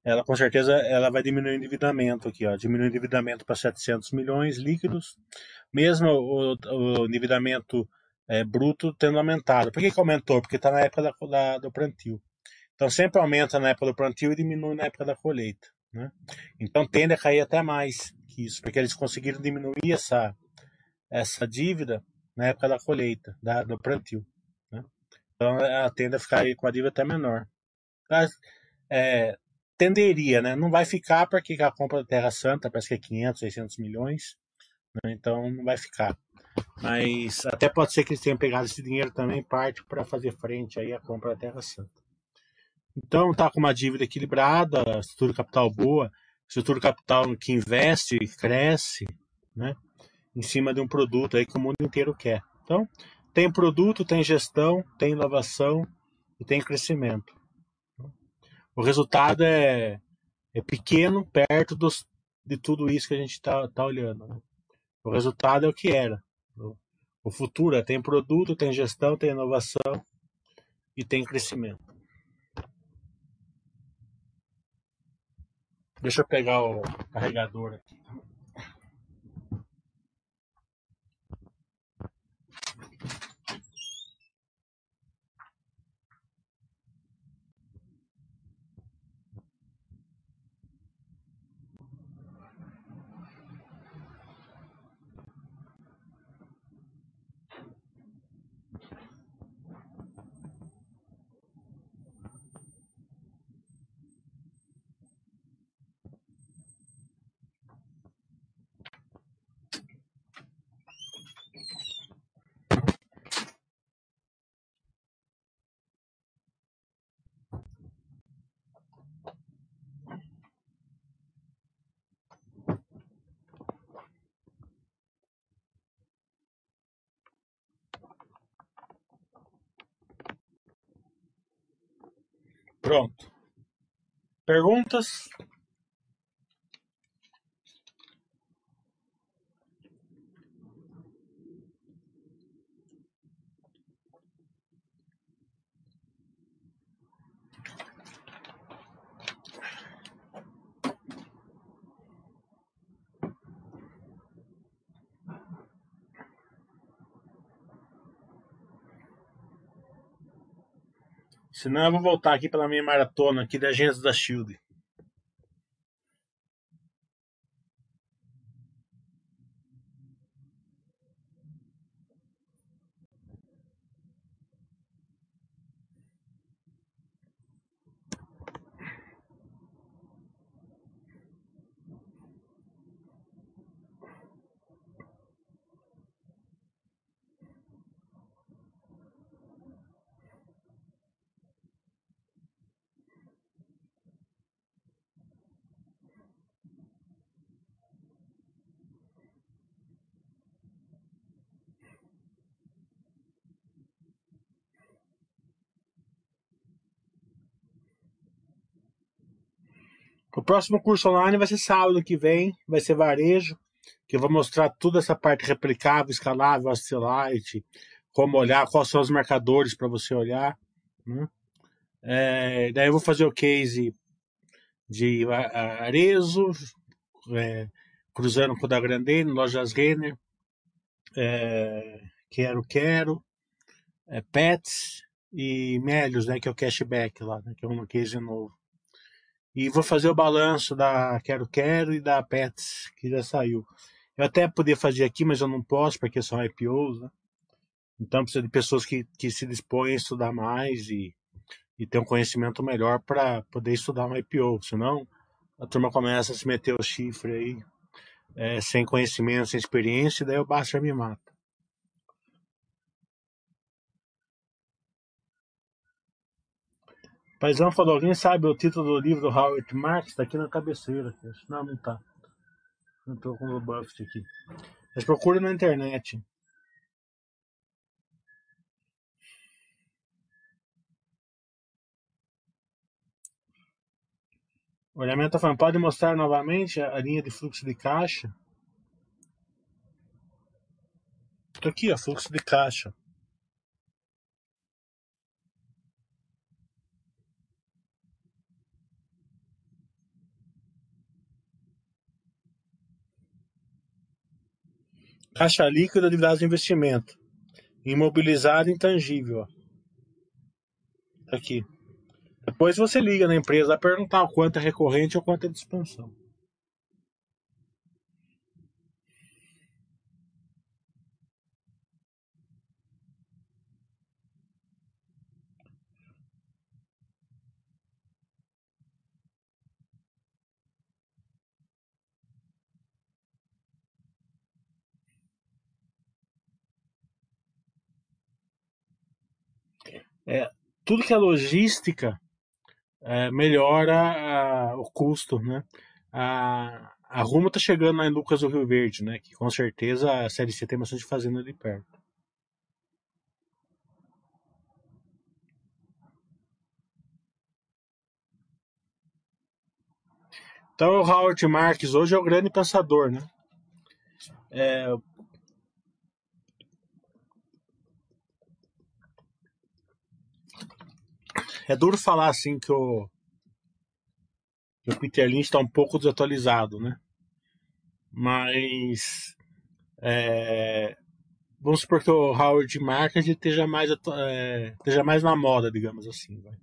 ela com certeza ela vai diminuir o endividamento aqui, ó, diminuir o endividamento para 700 milhões líquidos, mesmo o, o endividamento é, bruto tendo aumentado. Por que, que aumentou? Porque está na época da, da, do plantio. Então sempre aumenta na época do plantio e diminui na época da colheita. Né? Então tende a cair até mais que isso, porque eles conseguiram diminuir essa, essa dívida na época da colheita, da, do plantio. Né? Então ela tende a ficar com a dívida até menor. Mas, é, tenderia, né? Não vai ficar porque a compra da Terra Santa parece que é 500, 600 milhões, né? então não vai ficar. Mas até pode ser que eles tenham pegado esse dinheiro também parte para fazer frente aí à compra da Terra Santa. Então tá com uma dívida equilibrada, estrutura capital boa, estrutura capital que investe, cresce, né? Em cima de um produto aí que o mundo inteiro quer. Então, tem produto, tem gestão, tem inovação e tem crescimento. O resultado é, é pequeno perto dos, de tudo isso que a gente está tá olhando. Né? O resultado é o que era. O futuro é tem produto, tem gestão, tem inovação e tem crescimento. Deixa eu pegar o carregador aqui. Pronto. Perguntas? Senão eu vou voltar aqui pela minha maratona aqui da agência da Shield. Próximo curso online vai ser sábado que vem, vai ser varejo, que eu vou mostrar toda essa parte replicável, escalável, Astelite, como olhar, quais são os marcadores para você olhar. Né? É, daí eu vou fazer o case de Arezo, é, cruzando com o da Grandene, Lojas Renner, é, Quero Quero, é, Pets e Melios, né, que é o cashback lá, né, que é um case novo. E vou fazer o balanço da Quero Quero e da Pets, que já saiu. Eu até podia fazer aqui, mas eu não posso, porque são IPOs, né? Então precisa de pessoas que, que se dispõem a estudar mais e, e ter um conhecimento melhor para poder estudar um IPO. Senão a turma começa a se meter o chifre aí, é, sem conhecimento, sem experiência, e daí o Basta me mata. Paizão falou, alguém sabe o título do livro do Howard Marks? Está aqui na cabeceira. Não, não tá. Não estou com o Buffett aqui. Mas procure na internet. O olhamento está falando, pode mostrar novamente a linha de fluxo de caixa? Tá aqui, ó, fluxo de caixa. Caixa líquida de dados de investimento. Imobilizado intangível. Aqui. Depois você liga na empresa a perguntar o quanto é recorrente ou quanto é de expansão. É, tudo que é logística é, melhora a, o custo, né? A, a Rumo está chegando lá em Lucas do Rio Verde, né? Que com certeza a Série C tem bastante fazenda ali perto. Então o Howard Marques hoje é o grande pensador, né? É, É duro falar assim que o, que o Peter Lynch está um pouco desatualizado, né? Mas é, vamos supor que o Howard Market esteja mais, é, esteja mais na moda, digamos assim. Vai.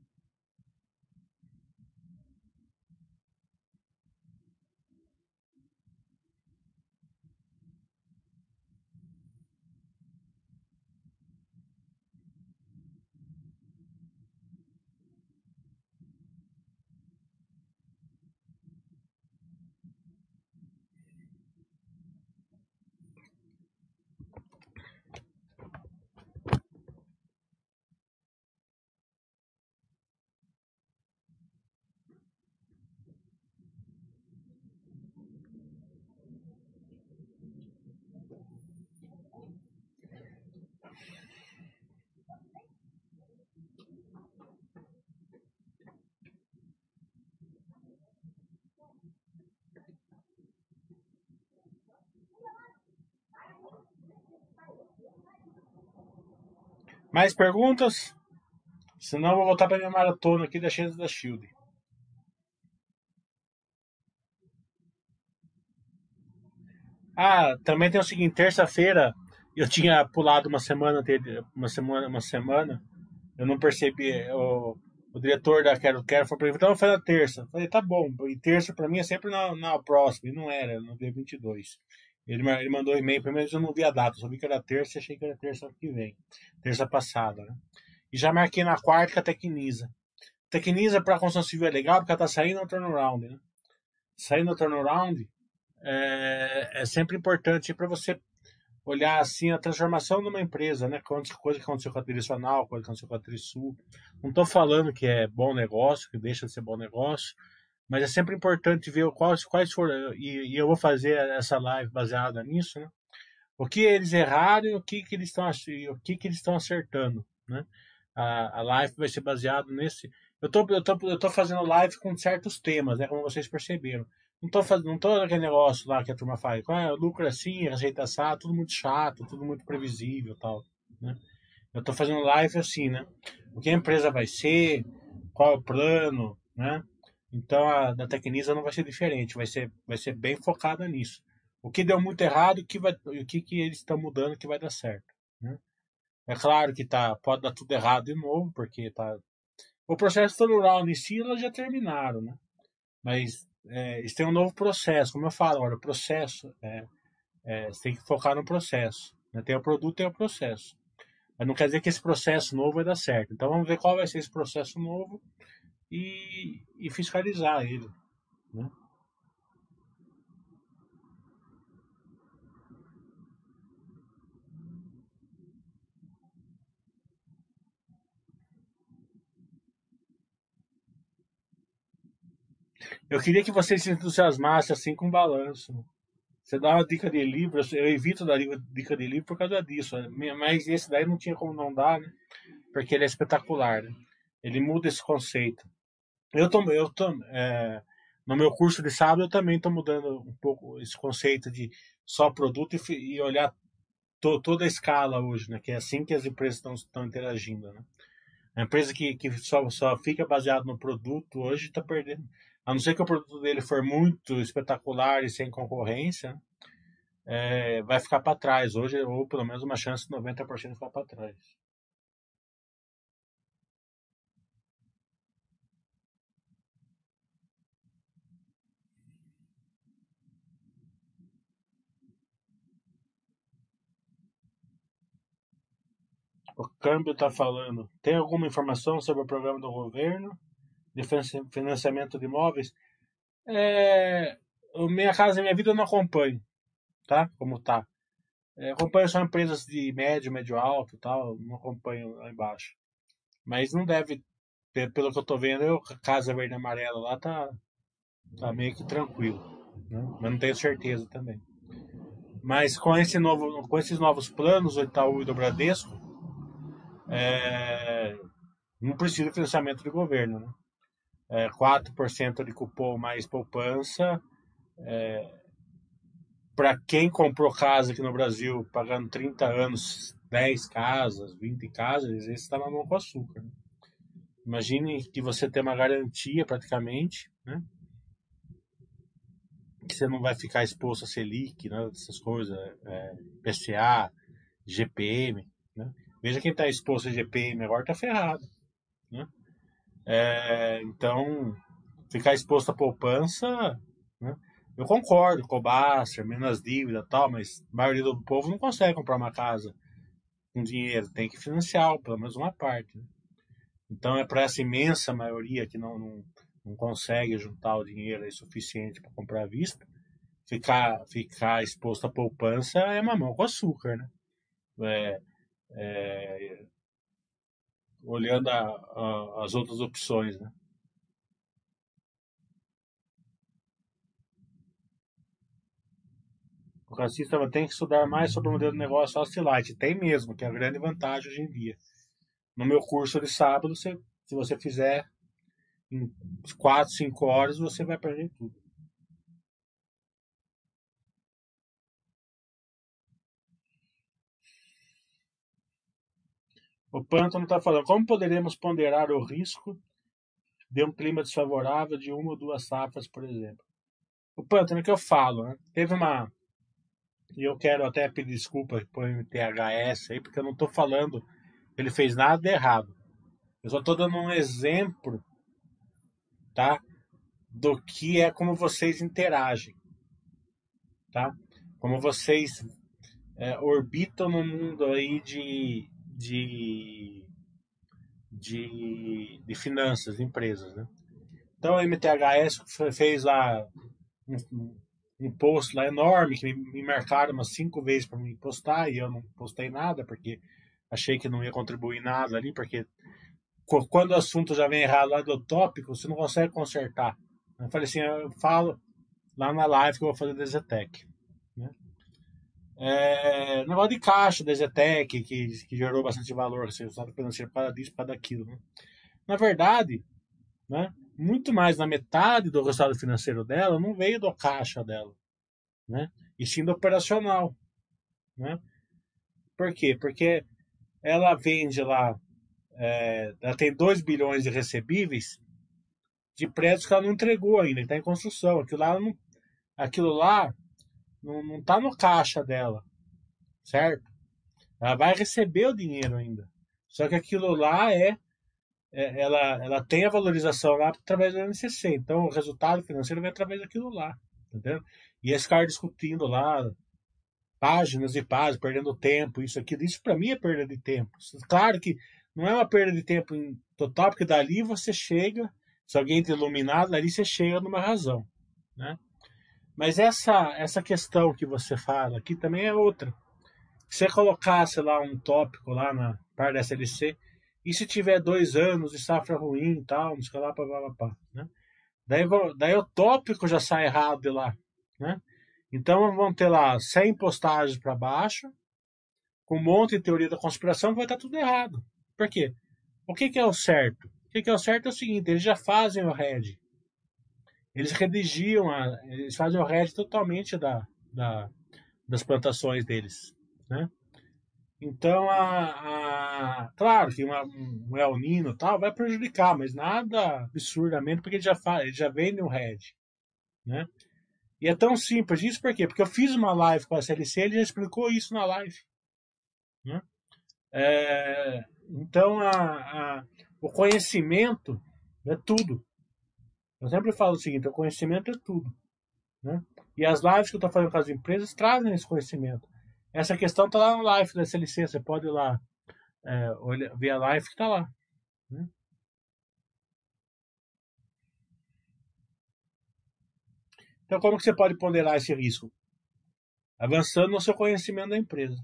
Mais perguntas? Senão eu vou voltar para minha maratona aqui da Chance da Shield. Ah, também tem o seguinte, terça-feira eu tinha pulado uma semana, uma semana, uma semana. Eu não percebi. O, diretor da Quero Quero falou para mim, então fazer na terça. Falei, tá bom. E terça para mim é sempre na, na próxima. E não era, no dia 22. Ele, ele mandou um e-mail mim, mas eu não vi a data, só vi que era terça e achei que era terça que vem. Terça passada, né? E já marquei na quarta com a Tecnisa. Tecnisa para construção civil é legal porque ela está saindo no turnaround, né? Saindo no turnaround é, é sempre importante para você olhar assim a transformação de uma empresa, né? Coisa que aconteceu com a Tricional, coisa que aconteceu com a Trisul. Não estou falando que é bom negócio, que deixa de ser bom negócio, mas é sempre importante ver quais, quais foram, e, e, eu vou fazer essa live baseada nisso, né? O que eles erraram e o que, que eles estão o que, que eles estão acertando, né? A, a live vai ser baseada nesse. Eu tô, eu, tô, eu tô fazendo live com certos temas, né? Como vocês perceberam. Não tô fazendo, não tô aquele negócio lá que a turma faz. Ah, lucro assim, receita assada, tudo muito chato, tudo muito previsível tal, né? Eu tô fazendo live assim, né? O que a empresa vai ser, qual é o plano, né? Então a da Tecnisa não vai ser diferente, vai ser, vai ser bem focada nisso. O que deu muito errado o que, vai, o que, que eles estão mudando que vai dar certo. Né? É claro que tá, pode dar tudo errado de novo, porque tá. O processo turnaround em si elas já terminaram, né? Mas é, eles têm um novo processo, como eu falo, olha, o processo é, é, você tem que focar no processo. Né? Tem o produto e o processo. Mas não quer dizer que esse processo novo vai dar certo. Então vamos ver qual vai ser esse processo novo e, e fiscalizar ele. Né? Eu queria que vocês se entusiasmassem assim com balanço. Você dá uma dica de livro, eu evito dar dica de livro por causa disso. Mas esse daí não tinha como não dar, né? Porque ele é espetacular, né? Ele muda esse conceito. Eu tô, eu tô, é, no meu curso de sábado eu também estou mudando um pouco esse conceito de só produto e, e, olhar to, toda a escala hoje, né? Que é assim que as empresas estão, interagindo, né? A empresa que, que só, só fica baseada no produto hoje está perdendo. A não ser que o produto dele for muito espetacular e sem concorrência, é, vai ficar para trás hoje, ou pelo menos uma chance de 90% ficar para trás. O câmbio está falando. Tem alguma informação sobre o programa do governo de financiamento de imóveis? É, minha casa, minha vida eu não acompanho, tá? Como tá. É, acompanho só empresas de médio, médio alto, tal. Não acompanho lá embaixo. Mas não deve, pelo que eu tô vendo, eu, casa verde e amarela lá tá, tá meio que tranquilo, né? Mas não tenho certeza também. Mas com esse novo, com esses novos planos do Itaú e do Bradesco é, não precisa de financiamento do governo. Né? É, 4% de cupom mais poupança. É, Para quem comprou casa aqui no Brasil, pagando 30 anos, 10 casas, 20 casas, esse está na mão com açúcar. Né? Imagine que você tem uma garantia praticamente, né? que você não vai ficar exposto a Selic, né? essas coisas, é, PCA, GPM. Né? Veja quem está exposto a GPM agora está ferrado. Né? É, então, ficar exposto à poupança, né? eu concordo Baster, menos dívida tal, mas a maioria do povo não consegue comprar uma casa com dinheiro, tem que financiar pelo menos uma parte. Né? Então, é para essa imensa maioria que não, não, não consegue juntar o dinheiro aí suficiente para comprar à vista, ficar, ficar exposto à poupança é mamão com açúcar, né? É, é, olhando a, a, as outras opções. Né? O racista tem que estudar mais sobre o modelo de negócio Oscilite. Tem mesmo, que é a grande vantagem hoje em dia. No meu curso de sábado, você, se você fizer em 4, 5 horas, você vai aprender tudo. O Pântano está falando, como poderemos ponderar o risco de um clima desfavorável de uma ou duas safras, por exemplo? O Pântano que eu falo, né? Teve uma... E eu quero até pedir desculpa por MTHS aí, porque eu não estou falando ele fez nada de errado. Eu só estou dando um exemplo, tá? Do que é como vocês interagem, tá? Como vocês é, orbitam no mundo aí de, de, de, de finanças, empresas. Né? Então a MTHS fez lá um, um post lá enorme que me marcaram umas cinco vezes para me postar e eu não postei nada porque achei que não ia contribuir nada ali, porque quando o assunto já vem errado lá do tópico, você não consegue consertar. Eu falei assim, eu falo lá na live que eu vou fazer da Zetec. É, negócio de caixa da Zetec, que, que gerou bastante valor, assim, resultado financeiro para disso, para daquilo. Né? Na verdade, né, muito mais da metade do resultado financeiro dela não veio do caixa dela, né? e sim do operacional. Né? Por quê? Porque ela vende lá, é, ela tem 2 bilhões de recebíveis de prédios que ela não entregou ainda, está em construção. Aquilo lá, aquilo lá não, não tá no caixa dela, certo? Ela vai receber o dinheiro ainda. Só que aquilo lá é, é ela, ela tem a valorização lá através do NCC. Então o resultado financeiro vem através daquilo lá, entendeu? E esse cara discutindo lá páginas e páginas, perdendo tempo, isso aqui, isso para mim é perda de tempo. Claro que não é uma perda de tempo em total, porque dali você chega, se alguém te iluminado, dali você chega numa razão, né? Mas essa, essa questão que você fala aqui também é outra. Se você colocasse lá um tópico lá na parte da SLC, e se tiver dois anos de safra ruim e tal, não sei lá, pá, pá, pá, né? Daí, daí o tópico já sai errado de lá, né? Então vamos ter lá 100 postagens para baixo, com um monte de teoria da conspiração vai estar tudo errado. Por quê? O que, que é o certo? O que, que é o certo é o seguinte, eles já fazem o head. Eles redigiam, a, eles fazem o RED totalmente da, da, das plantações deles. Né? Então, a, a, claro que uma, um El Nino tal vai prejudicar, mas nada absurdamente, porque ele já, faz, ele já vende um head. Né? E é tão simples. Isso por quê? Porque eu fiz uma live com a SLC, ele já explicou isso na live. Né? É, então, a, a, o conhecimento é tudo. Eu sempre falo o seguinte: o conhecimento é tudo. Né? E as lives que eu estou fazendo com as empresas trazem esse conhecimento. Essa questão está lá no live da SLC, você pode ir lá é, olha, ver a live que está lá. Né? Então, como que você pode ponderar esse risco? Avançando no seu conhecimento da empresa.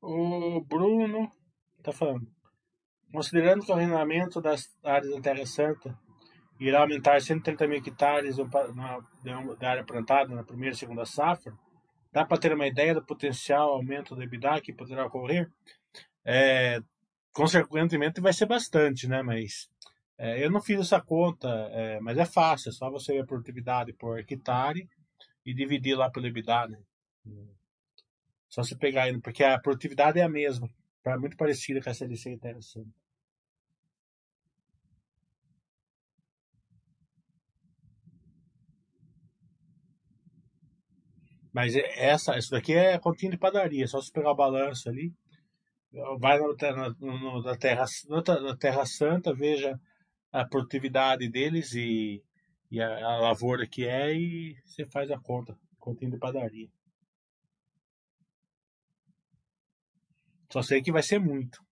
O Bruno está falando. Considerando que o rendimento das áreas da Terra Santa irá aumentar 130 mil hectares da área plantada na primeira e segunda safra, dá para ter uma ideia do potencial aumento do EBITDA que poderá ocorrer? É, consequentemente vai ser bastante, né? Mas é, eu não fiz essa conta, é, mas é fácil, é só você ver a produtividade por hectare e dividir lá pelo EBITDA, né? Só se pegar ele, porque a produtividade é a mesma, muito parecida com a CLC e Terra Santa. Mas essa, isso daqui é continha de padaria, só se pegar o balanço ali. Vai na, na, na, terra, na Terra Santa, veja a produtividade deles e, e a, a, lavoura que é e você faz a conta, continha de padaria. Só sei que vai ser muito.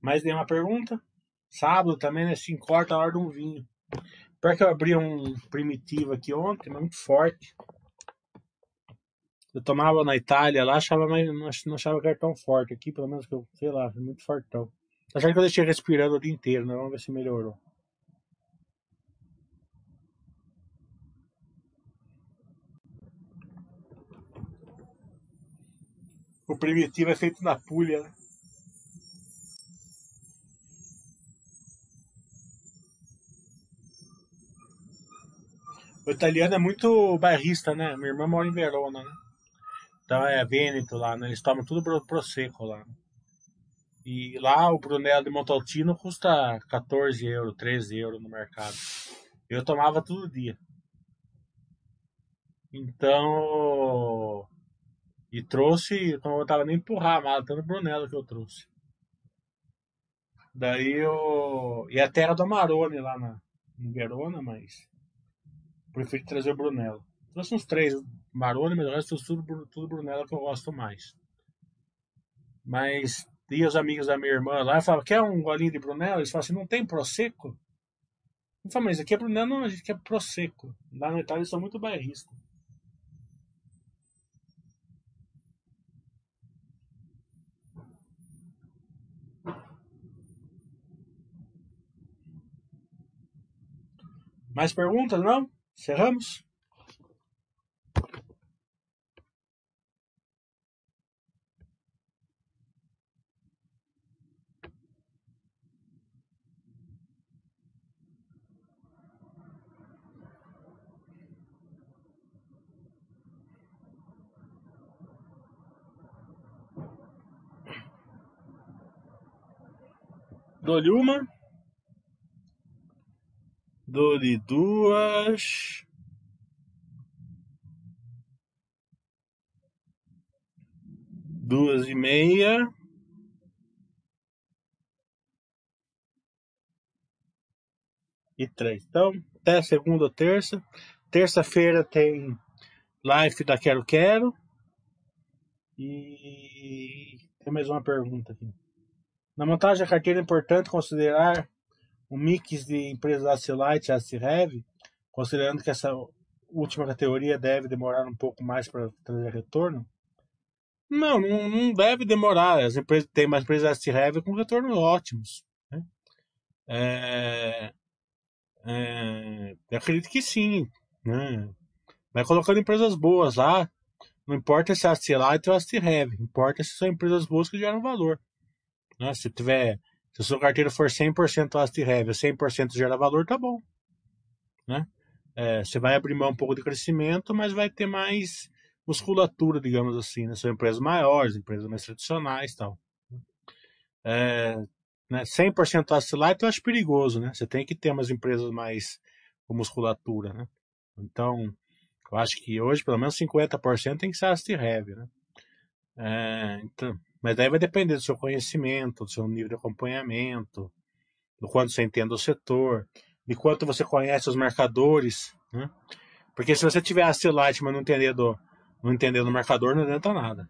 Mais nenhuma pergunta? Sábado também, né? Se corta a hora de um vinho. Pior que eu abri um primitivo aqui ontem, mas muito forte. Eu tomava na Itália lá, achava mais, não achava que era tão forte. Aqui, pelo menos, que eu, sei lá, muito fortão. Achava que eu deixei respirando o dia inteiro, né? Vamos ver se melhorou. O primitivo é feito na pulha, né? O italiano é muito bairrista, né? Minha irmã mora em Verona, né? Então é Vêneto lá, né? Eles tomam tudo Prosecco lá. E lá o Brunello de Montaltino custa 14 euros, 13 euros no mercado. Eu tomava todo dia. Então. E trouxe, então eu tava nem empurrar a mala, tanto Brunello que eu trouxe. Daí eu. E a terra do Amarone lá na, em Verona, mas preferi trazer o Brunello. Trouxe uns três Maroni, mas o resto tudo, tudo Brunello que eu gosto mais. Mas e os amigos da minha irmã lá falavam, quer um golinho de Brunello? Eles falavam assim, não tem Prosecco? Eu falei, mas aqui é Brunello, não, a gente quer Prosecco. Lá na Itália eles são muito bairristas. Mais perguntas, não? Cerramos? Dou-lhe uma. Dou-lhe duas. Duas e meia. E três. Então, até segunda ou terça. Terça-feira tem Life da Quero Quero. E tem mais uma pergunta aqui. Na montagem da carteira é importante considerar um mix de empresas Acilite e Acirev, considerando que essa última categoria deve demorar um pouco mais para trazer retorno? Não, não, deve demorar. As empresas tem mais empresas Acirev com retornos ótimos. Né? É, é, eu acredito que sim. Né? Vai colocando empresas boas lá. Não importa se é a Acilite ou a Acirev. Importa se são empresas boas que geram valor. Né? Se tiver, se a sua carteira for 100% Ast Heavy, 100% gera valor, tá bom. Né? É, você vai abrir mão um pouco de crescimento, mas vai ter mais musculatura, digamos assim. Né? São empresas maiores, empresas mais tradicionais tal. É, né? 100% Ast Light eu acho perigoso, né? Você tem que ter umas empresas mais com musculatura, né? Então, eu acho que hoje pelo menos 50% tem que ser Ast Heavy, né? É, então, mas daí vai depender do seu conhecimento, do seu nível de acompanhamento, do quanto você entende o setor, de quanto você conhece os marcadores, né? Porque se você tiver a mas não entender do, não entender do marcador, não adianta nada.